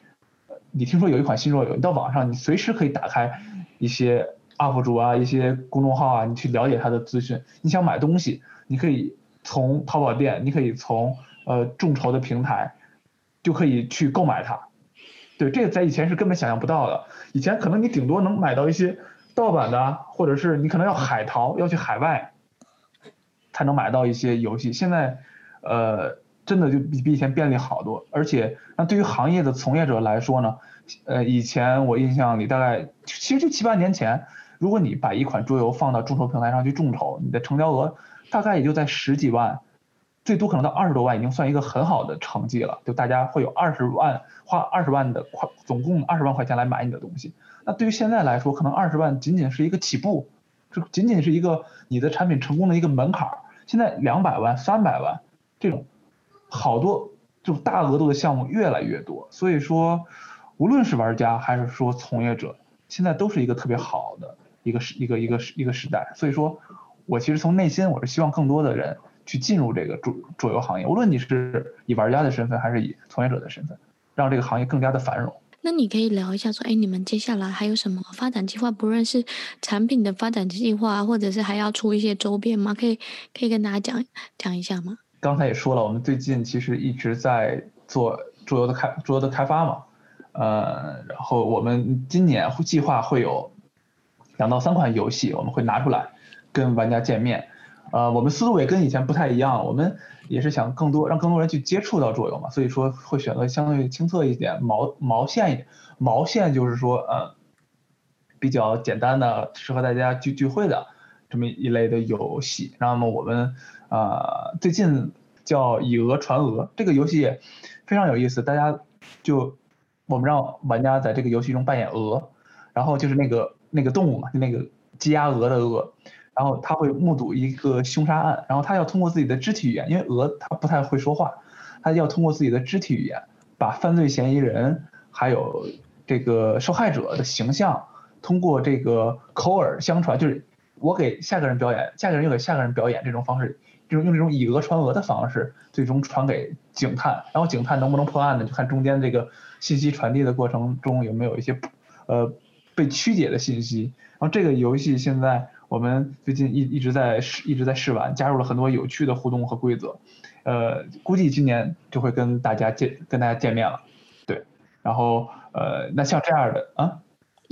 S2: 你听说有一款新桌游，你到网上，你随时可以打开一些 UP 主啊，一些公众号啊，你去了解它的资讯。你想买东西，你可以从淘宝店，你可以从呃众筹的平台，就可以去购买它。对，这个在以前是根本想象不到的。以前可能你顶多能买到一些盗版的，或者是你可能要海淘，要去海外才能买到一些游戏。现在，呃。真的就比比以前便利好多，而且那对于行业的从业者来说呢，呃，以前我印象里大概其实就七八年前，如果你把一款桌游放到众筹平台上去众筹，你的成交额大概也就在十几万，最多可能到二十多万，已经算一个很好的成绩了。就大家会有二十万花二十万的块，总共二十万块钱来买你的东西。那对于现在来说，可能二十万仅仅是一个起步，这仅仅是一个你的产品成功的一个门槛。现在两百万、三百万这种。好多就大额度的项目越来越多，所以说，无论是玩家还是说从业者，现在都是一个特别好的一个时一个一个时一个时代。所以说，我其实从内心我是希望更多的人去进入这个桌桌游行业，无论你是以玩家的身份还是以从业者的身份，让这个行业更加的繁荣。
S1: 那你可以聊一下说，哎，你们接下来还有什么发展计划？不论是产品的发展计划，或者是还要出一些周边吗？可以可以跟大家讲讲一下吗？
S2: 刚才也说了，我们最近其实一直在做桌游的开桌游的开发嘛，呃，然后我们今年计划会有两到三款游戏，我们会拿出来跟玩家见面，呃，我们思路也跟以前不太一样，我们也是想更多让更多人去接触到桌游嘛，所以说会选择相对青涩一点、毛毛线，毛线就是说呃比较简单的、适合大家聚聚会的这么一类的游戏，那么我们。啊、最近叫以讹传讹，这个游戏非常有意思，大家就我们让玩家在这个游戏中扮演鹅，然后就是那个那个动物嘛，就那个鸡鸭鹅的鹅，然后他会目睹一个凶杀案，然后他要通过自己的肢体语言，因为鹅它不太会说话，他要通过自己的肢体语言，把犯罪嫌疑人还有这个受害者的形象，通过这个口耳相传，就是我给下个人表演，下个人又给下个人表演这种方式。就是用这种以讹传讹的方式，最终传给警探，然后警探能不能破案呢？就看中间这个信息传递的过程中有没有一些，呃，被曲解的信息。然后这个游戏现在我们最近一一直在试，一直在试玩，加入了很多有趣的互动和规则，呃，估计今年就会跟大家见跟大家见面了，对。然后呃，那像这样的啊。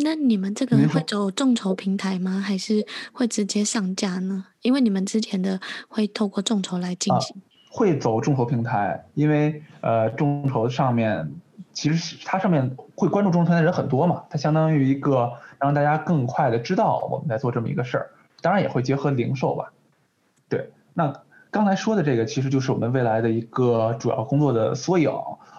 S1: 那你们这个会走众筹平台吗？还是会直接上架呢？因为你们之前的会透过众筹来进行。
S2: 啊，会走众筹平台，因为呃众筹上面其实它上面会关注众筹的人很多嘛，它相当于一个让大家更快的知道我们在做这么一个事儿，当然也会结合零售吧。对，那刚才说的这个其实就是我们未来的一个主要工作的缩影，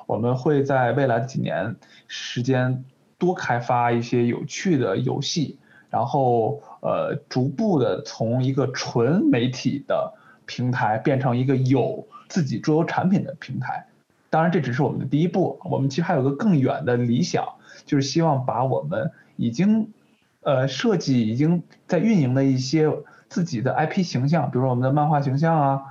S2: 我们会在未来的几年时间。多开发一些有趣的游戏，然后呃，逐步的从一个纯媒体的平台变成一个有自己桌游产品的平台。当然，这只是我们的第一步，我们其实还有个更远的理想，就是希望把我们已经呃设计、已经在运营的一些自己的 IP 形象，比如说我们的漫画形象啊，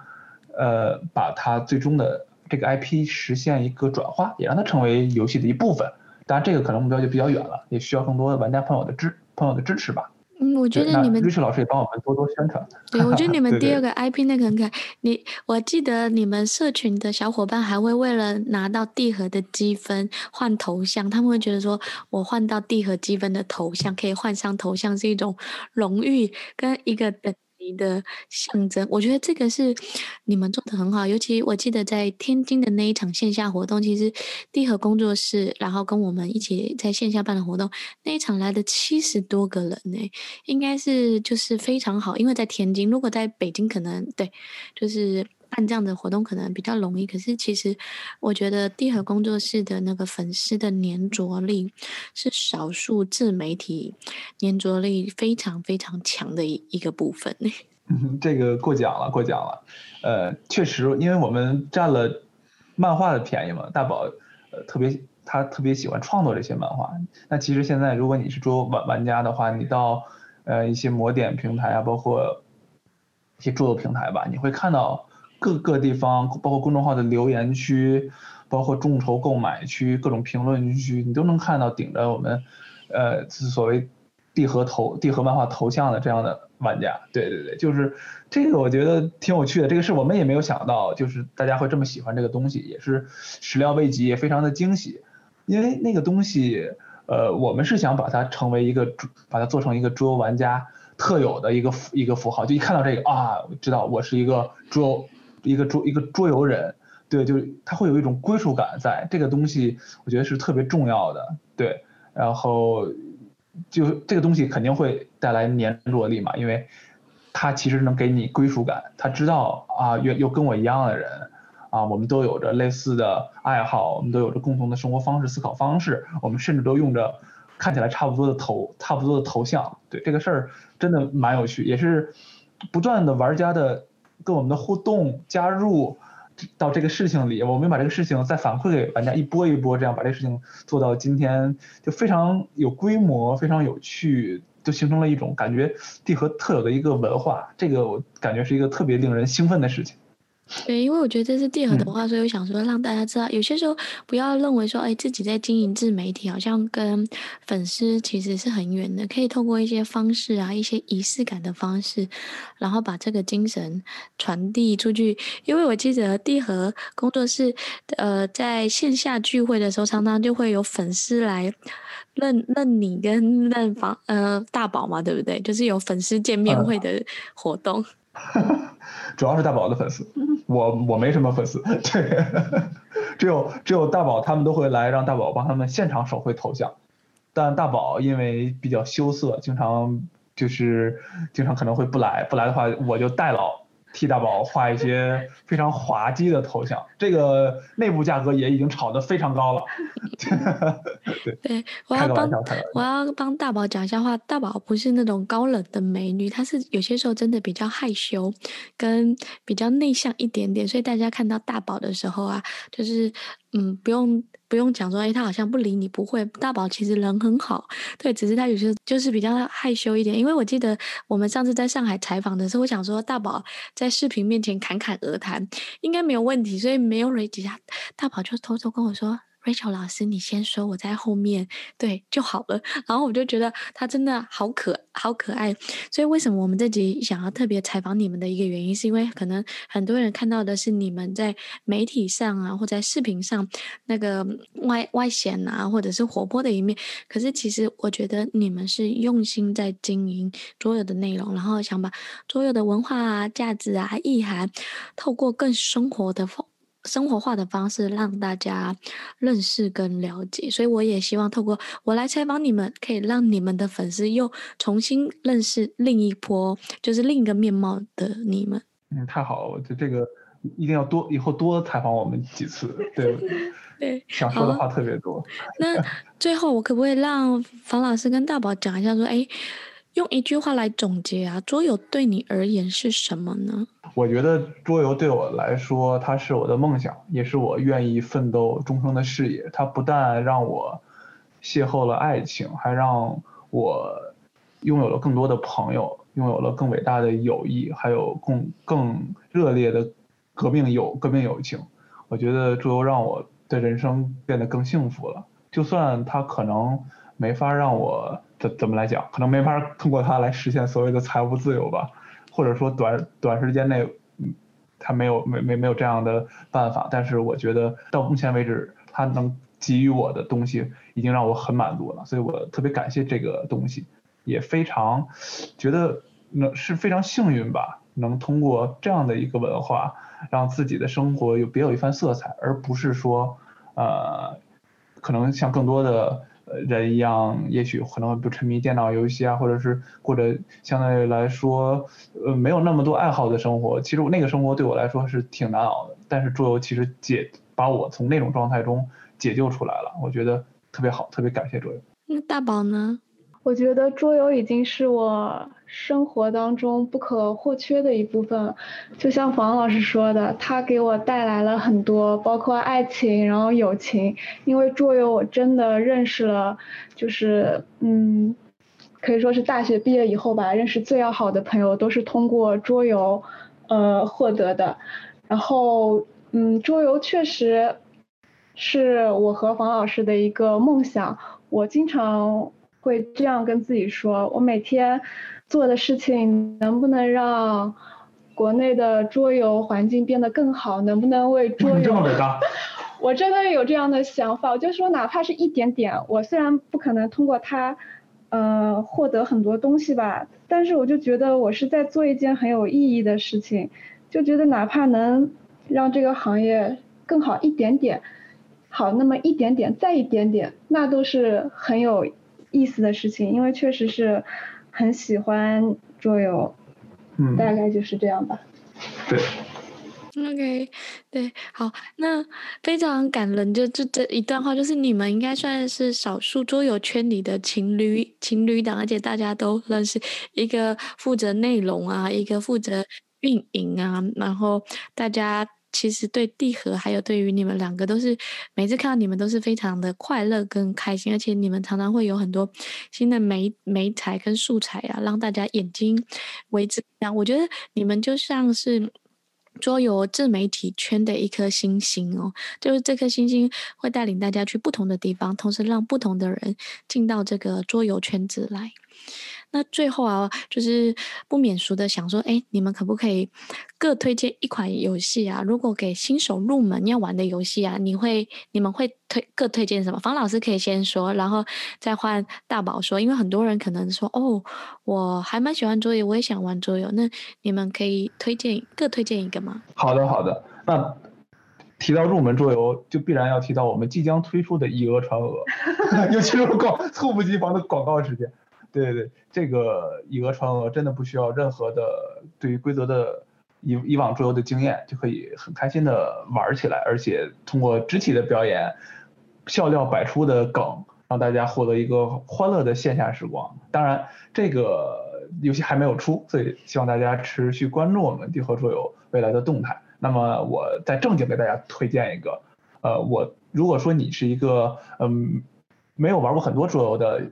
S2: 呃，把它最终的这个 IP 实现一个转化，也让它成为游戏的一部分。当然，这个可能目标就比较远了，也需要更多的玩家朋友的支朋友的支持吧。
S1: 嗯，我觉得你们
S2: Rich 老师也帮我们多多宣传。
S1: 对，我觉得你 们第二个 IP 那个很可爱。你，我记得你们社群的小伙伴还会为了拿到地核的积分换头像，他们会觉得说，我换到地核积分的头像，可以换上头像是一种荣誉跟一个等。的象征，我觉得这个是你们做的很好。尤其我记得在天津的那一场线下活动，其实地核工作室，然后跟我们一起在线下办的活动，那一场来的七十多个人呢，应该是就是非常好。因为在天津，如果在北京，可能对，就是。办这样的活动可能比较容易，可是其实我觉得地核工作室的那个粉丝的粘着力是少数自媒体粘着力非常非常强的一一个部分。
S2: 这个过奖了，过奖了。呃，确实，因为我们占了漫画的便宜嘛，大宝呃特别他特别喜欢创作这些漫画。那其实现在如果你是桌玩玩家的话，你到呃一些魔点平台啊，包括一些桌游平台吧，你会看到。各个地方，包括公众号的留言区，包括众筹购买区，各种评论区，你都能看到顶着我们，呃，所谓地核头、地核漫画头像的这样的玩家。对对对，就是这个，我觉得挺有趣的。这个是我们也没有想到，就是大家会这么喜欢这个东西，也是始料未及，也非常的惊喜。因为那个东西，呃，我们是想把它成为一个，把它做成一个桌游玩家特有的一个一个符号，就一看到这个啊，知道我是一个桌游。一个桌一个桌游人，对，就他会有一种归属感在，这个东西我觉得是特别重要的，对，然后就这个东西肯定会带来粘着力嘛，因为他其实能给你归属感，他知道啊，有有跟我一样的人啊，我们都有着类似的爱好，我们都有着共同的生活方式、思考方式，我们甚至都用着看起来差不多的头、差不多的头像，对，这个事儿真的蛮有趣，也是不断的玩家的。跟我们的互动加入到这个事情里，我们把这个事情再反馈给玩家，一波一波这样把这个事情做到今天，就非常有规模，非常有趣，就形成了一种感觉地核特有的一个文化，这个我感觉是一个特别令人兴奋的事情。
S1: 对，因为我觉得这是地核的话，所以我想说让大家知道，有些时候不要认为说，哎，自己在经营自媒体，好像跟粉丝其实是很远的，可以透过一些方式啊，一些仪式感的方式，然后把这个精神传递出去。因为我记得地核工作室，呃，在线下聚会的时候，常常就会有粉丝来认认你跟认房呃大宝嘛，对不对？就是有粉丝见面会的活动。
S2: 嗯 主要是大宝的粉丝，我我没什么粉丝，对，只有只有大宝他们都会来让大宝帮他们现场手绘头像，但大宝因为比较羞涩，经常就是经常可能会不来，不来的话我就代劳替大宝画一些非常滑稽的头像，这个内部价格也已经炒得非常高了。对，
S1: 对，我要帮我要帮大宝讲一下话，大宝不是那种高冷的美女，她是有些时候真的比较害羞，跟比较内向一点点，所以大家看到大宝的时候啊，就是嗯，不用。不用讲说，哎，他好像不理你，不会。大宝其实人很好，对，只是他有些就是比较害羞一点。因为我记得我们上次在上海采访的时候，我想说大宝在视频面前侃侃而谈，应该没有问题，所以没有人挤他。大宝就偷偷跟我说。老师，你先说，我在后面，对就好了。然后我就觉得他真的好可好可爱。所以为什么我们这集想要特别采访你们的一个原因，是因为可能很多人看到的是你们在媒体上啊，或在视频上那个外外显啊，或者是活泼的一面。可是其实我觉得你们是用心在经营桌游的内容，然后想把桌游的文化啊、价值啊、意涵，透过更生活的风。生活化的方式让大家认识跟了解，所以我也希望透过我来采访你们，可以让你们的粉丝又重新认识另一波，就是另一个面貌的你们。
S2: 嗯，太好了，我觉得这个一定要多以后多采访我们几次，对
S1: 对，
S2: 想说的话特别多。
S1: 那 最后我可不可以让房老师跟大宝讲一下，说，哎，用一句话来总结啊，桌游对你而言是什么呢？
S2: 我觉得桌游对我来说，它是我的梦想，也是我愿意奋斗终生的事业。它不但让我邂逅了爱情，还让我拥有了更多的朋友，拥有了更伟大的友谊，还有更更热烈的革命友革命友情。我觉得桌游让我的人生变得更幸福了。就算它可能没法让我怎怎么来讲，可能没法通过它来实现所谓的财务自由吧。或者说短短时间内，嗯，他没有没没没有这样的办法，但是我觉得到目前为止，他能给予我的东西已经让我很满足了，所以我特别感谢这个东西，也非常觉得能是非常幸运吧，能通过这样的一个文化，让自己的生活有别有一番色彩，而不是说，呃，可能像更多的。人一样，也许可能不沉迷电脑游戏啊，或者是过着相对来说，呃，没有那么多爱好的生活。其实我那个生活对我来说是挺难熬的，但是桌游其实解把我从那种状态中解救出来了，我觉得特别好，特别感谢桌游。
S1: 那大宝呢？
S3: 我觉得桌游已经是我生活当中不可或缺的一部分，就像房老师说的，它给我带来了很多，包括爱情，然后友情。因为桌游，我真的认识了，就是嗯，可以说是大学毕业以后吧，认识最要好的朋友都是通过桌游，呃，获得的。然后嗯，桌游确实是我和房老师的一个梦想，我经常。会这样跟自己说：我每天做的事情能不能让国内的桌游环境变得更好？能不能为桌游？我真的有这样的想法，我就说哪怕是一点点，我虽然不可能通过它，呃，获得很多东西吧，但是我就觉得我是在做一件很有意义的事情，就觉得哪怕能让这个行业更好一点点，好那么一点点，再一点点，那都是很有。意思的事情，因为确实是很喜欢桌游，嗯，大概就是这样吧。
S2: 对
S1: ，OK，对，好，那非常感人，就这这一段话，就是你们应该算是少数桌游圈里的情侣情侣档，而且大家都认识，一个负责内容啊，一个负责运营啊，然后大家。其实对地核还有对于你们两个都是每次看到你们都是非常的快乐跟开心，而且你们常常会有很多新的媒媒材跟素材啊，让大家眼睛为之亮。我觉得你们就像是桌游自媒体圈的一颗星星哦，就是这颗星星会带领大家去不同的地方，同时让不同的人进到这个桌游圈子来。那最后啊，就是不免俗的想说，哎，你们可不可以各推荐一款游戏啊？如果给新手入门要玩的游戏啊，你会你们会推各推荐什么？方老师可以先说，然后再换大宝说，因为很多人可能说，哦，我还蛮喜欢桌游，我也想玩桌游。那你们可以推荐各推荐一个吗？
S2: 好的，好的。那提到入门桌游，就必然要提到我们即将推出的《以讹传讹》，又进入广猝不及防的广告时间。对对，这个以讹传讹真的不需要任何的对于规则的以以往桌游的经验，就可以很开心的玩起来，而且通过肢体的表演，笑料百出的梗，让大家获得一个欢乐的线下时光。当然，这个游戏还没有出，所以希望大家持续关注我们地核桌游未来的动态。那么，我再正经给大家推荐一个，呃，我如果说你是一个嗯没有玩过很多桌游的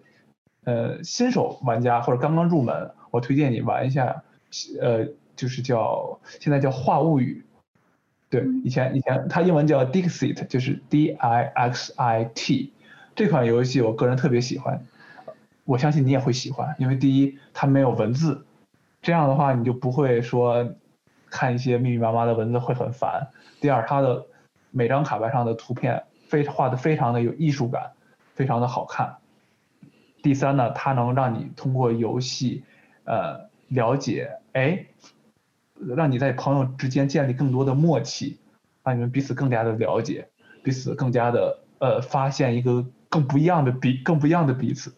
S2: 呃新手玩家或者刚刚入门，我推荐你玩一下，呃。就是叫现在叫画物语，对，以前以前它英文叫 Dixit，就是 D I X I T，这款游戏我个人特别喜欢，我相信你也会喜欢，因为第一它没有文字，这样的话你就不会说看一些密密麻麻的文字会很烦。第二，它的每张卡牌上的图片非画的非常的有艺术感，非常的好看。第三呢，它能让你通过游戏呃了解，哎。让你在朋友之间建立更多的默契，让你们彼此更加的了解，彼此更加的呃发现一个更不一样的彼更不一样的彼此，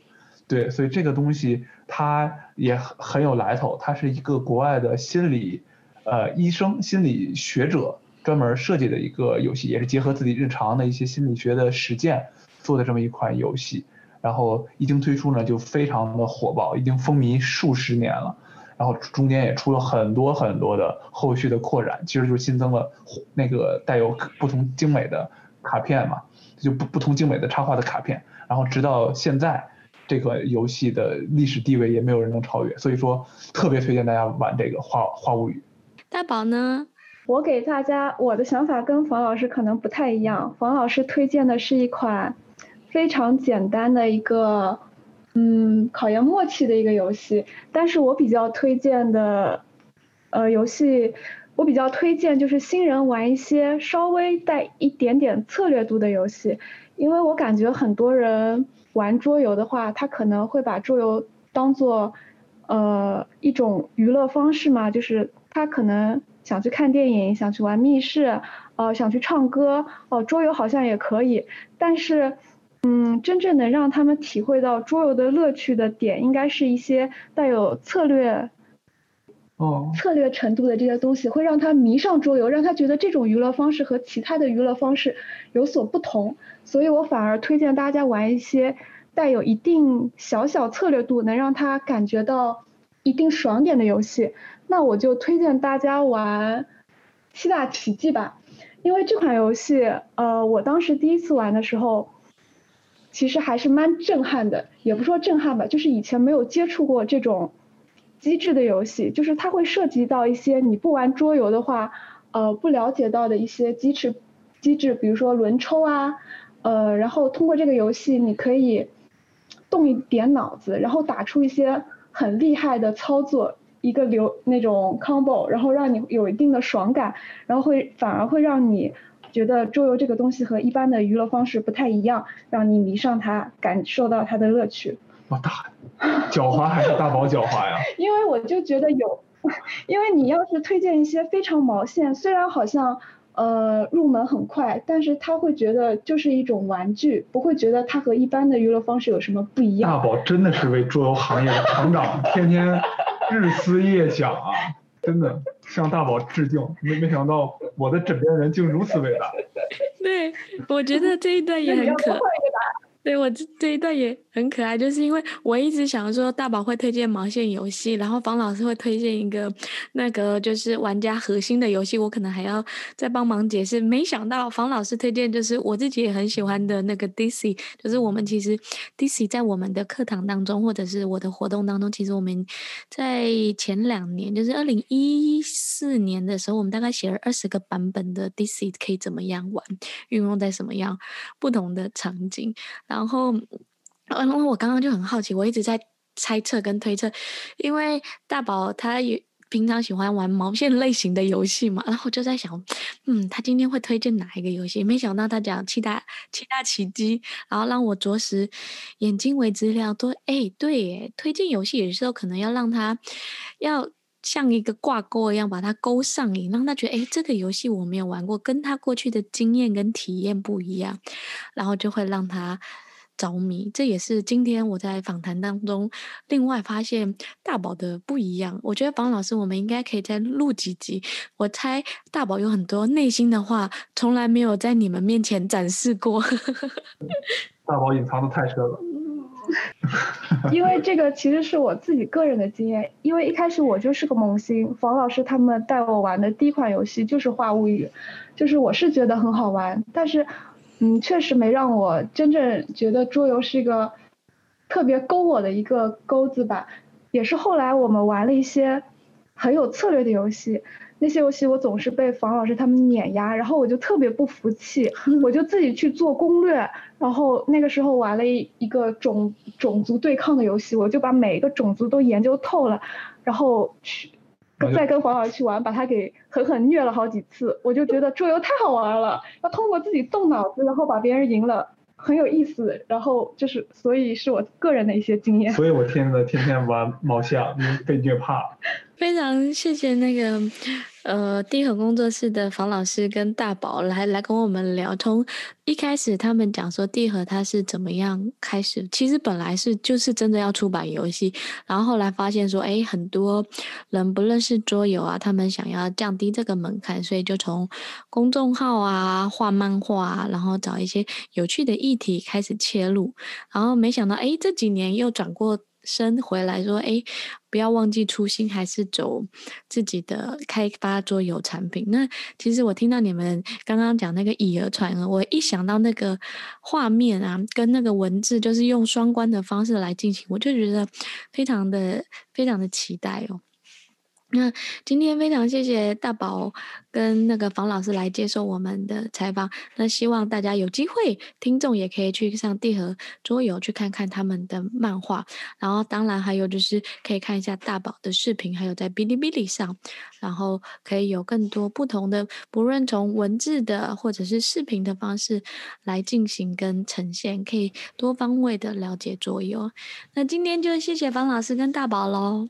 S2: 对，所以这个东西它也很有来头，它是一个国外的心理呃医生心理学者专门设计的一个游戏，也是结合自己日常的一些心理学的实践做的这么一款游戏，然后一经推出呢就非常的火爆，已经风靡数十年了。然后中间也出了很多很多的后续的扩展，其实就是新增了那个带有不同精美的卡片嘛，就不不同精美的插画的卡片。然后直到现在，这个游戏的历史地位也没有人能超越，所以说特别推荐大家玩这个《画画物语》。
S1: 大宝呢？
S3: 我给大家我的想法跟冯老师可能不太一样，冯老师推荐的是一款非常简单的一个。嗯，考验默契的一个游戏，但是我比较推荐的，呃，游戏，我比较推荐就是新人玩一些稍微带一点点策略度的游戏，因为我感觉很多人玩桌游的话，他可能会把桌游当做，呃，一种娱乐方式嘛，就是他可能想去看电影，想去玩密室，呃，想去唱歌，哦、桌游好像也可以，但是。嗯，真正能让他们体会到桌游的乐趣的点，应该是一些带有策略，
S2: 哦，
S3: 策略程度的这些东西，会让他迷上桌游，让他觉得这种娱乐方式和其他的娱乐方式有所不同。所以我反而推荐大家玩一些带有一定小小策略度，能让他感觉到一定爽点的游戏。那我就推荐大家玩七大奇迹吧，因为这款游戏，呃，我当时第一次玩的时候。其实还是蛮震撼的，也不说震撼吧，就是以前没有接触过这种机制的游戏，就是它会涉及到一些你不玩桌游的话，呃，不了解到的一些机制机制，比如说轮抽啊，呃，然后通过这个游戏你可以动一点脑子，然后打出一些很厉害的操作，一个流那种 combo，然后让你有一定的爽感，然后会反而会让你。觉得桌游这个东西和一般的娱乐方式不太一样，让你迷上它，感受到它的乐趣。
S2: 我，大狡猾还是大宝狡猾呀？
S3: 因为我就觉得有，因为你要是推荐一些非常毛线，虽然好像呃入门很快，但是他会觉得就是一种玩具，不会觉得它和一般的娱乐方式有什么不一样。
S2: 大宝真的是为桌游行业的厂长，天天日思夜想啊。真的向大宝致敬，没没想到我的枕边人竟如此伟大。
S1: 对，我觉得这一段也很可爱。对，我这这一段也很可爱，就是因为我一直想说大宝会推荐毛线游戏，然后房老师会推荐一个那个就是玩家核心的游戏，我可能还要再帮忙解释。没想到房老师推荐就是我自己也很喜欢的那个 Dixit，就是我们其实 Dixit 在我们的课堂当中或者是我的活动当中，其实我们在前两年，就是二零一四年的时候，我们大概写了二十个版本的 Dixit 可以怎么样玩，运用在什么样不同的场景。然后，然后嗯我刚刚就很好奇，我一直在猜测跟推测，因为大宝他也平常喜欢玩毛线类型的游戏嘛，然后我就在想，嗯，他今天会推荐哪一个游戏？没想到他讲七大七大奇迹，然后让我着实眼睛为之亮，说，哎，对耶，推荐游戏有时候可能要让他要。像一个挂钩一样把它勾上瘾，让他觉得哎，这个游戏我没有玩过，跟他过去的经验跟体验不一样，然后就会让他着迷。这也是今天我在访谈当中另外发现大宝的不一样。我觉得方老师，我们应该可以再录几集。我猜大宝有很多内心的话，从来没有在你们面前展示过。
S2: 大宝隐藏的太深了。
S3: 因为这个其实是我自己个人的经验，因为一开始我就是个萌新，房老师他们带我玩的第一款游戏就是《话物语》，就是我是觉得很好玩，但是，嗯，确实没让我真正觉得桌游是一个特别勾我的一个钩子吧。也是后来我们玩了一些很有策略的游戏。那些游戏我总是被房老师他们碾压，然后我就特别不服气，我就自己去做攻略，然后那个时候玩了一一个种种族对抗的游戏，我就把每一个种族都研究透了，然后去再跟黄老师去玩，把他给狠狠虐了好几次，我就觉得桌游太好玩了，要通过自己动脑子，然后把别人赢了。很有意思，然后就是，所以是我个人的一些经验。
S2: 所以我天天天天玩毛象，被虐怕。
S1: 非常谢谢那个。呃，地核工作室的房老师跟大宝来来跟我们聊，从一开始他们讲说地核他是怎么样开始，其实本来是就是真的要出版游戏，然后后来发现说，哎，很多人不认识桌游啊，他们想要降低这个门槛，所以就从公众号啊、画漫画啊，然后找一些有趣的议题开始切入，然后没想到，哎，这几年又转过。生回来说：“哎，不要忘记初心，还是走自己的开发桌游产品。那其实我听到你们刚刚讲那个以讹传讹，我一想到那个画面啊，跟那个文字，就是用双关的方式来进行，我就觉得非常的非常的期待哦。”那今天非常谢谢大宝跟那个房老师来接受我们的采访。那希望大家有机会，听众也可以去上地和桌游去看看他们的漫画。然后当然还有就是可以看一下大宝的视频，还有在哔哩哔哩上，然后可以有更多不同的，不论从文字的或者是视频的方式来进行跟呈现，可以多方位的了解桌游。那今天就谢谢房老师跟大宝喽。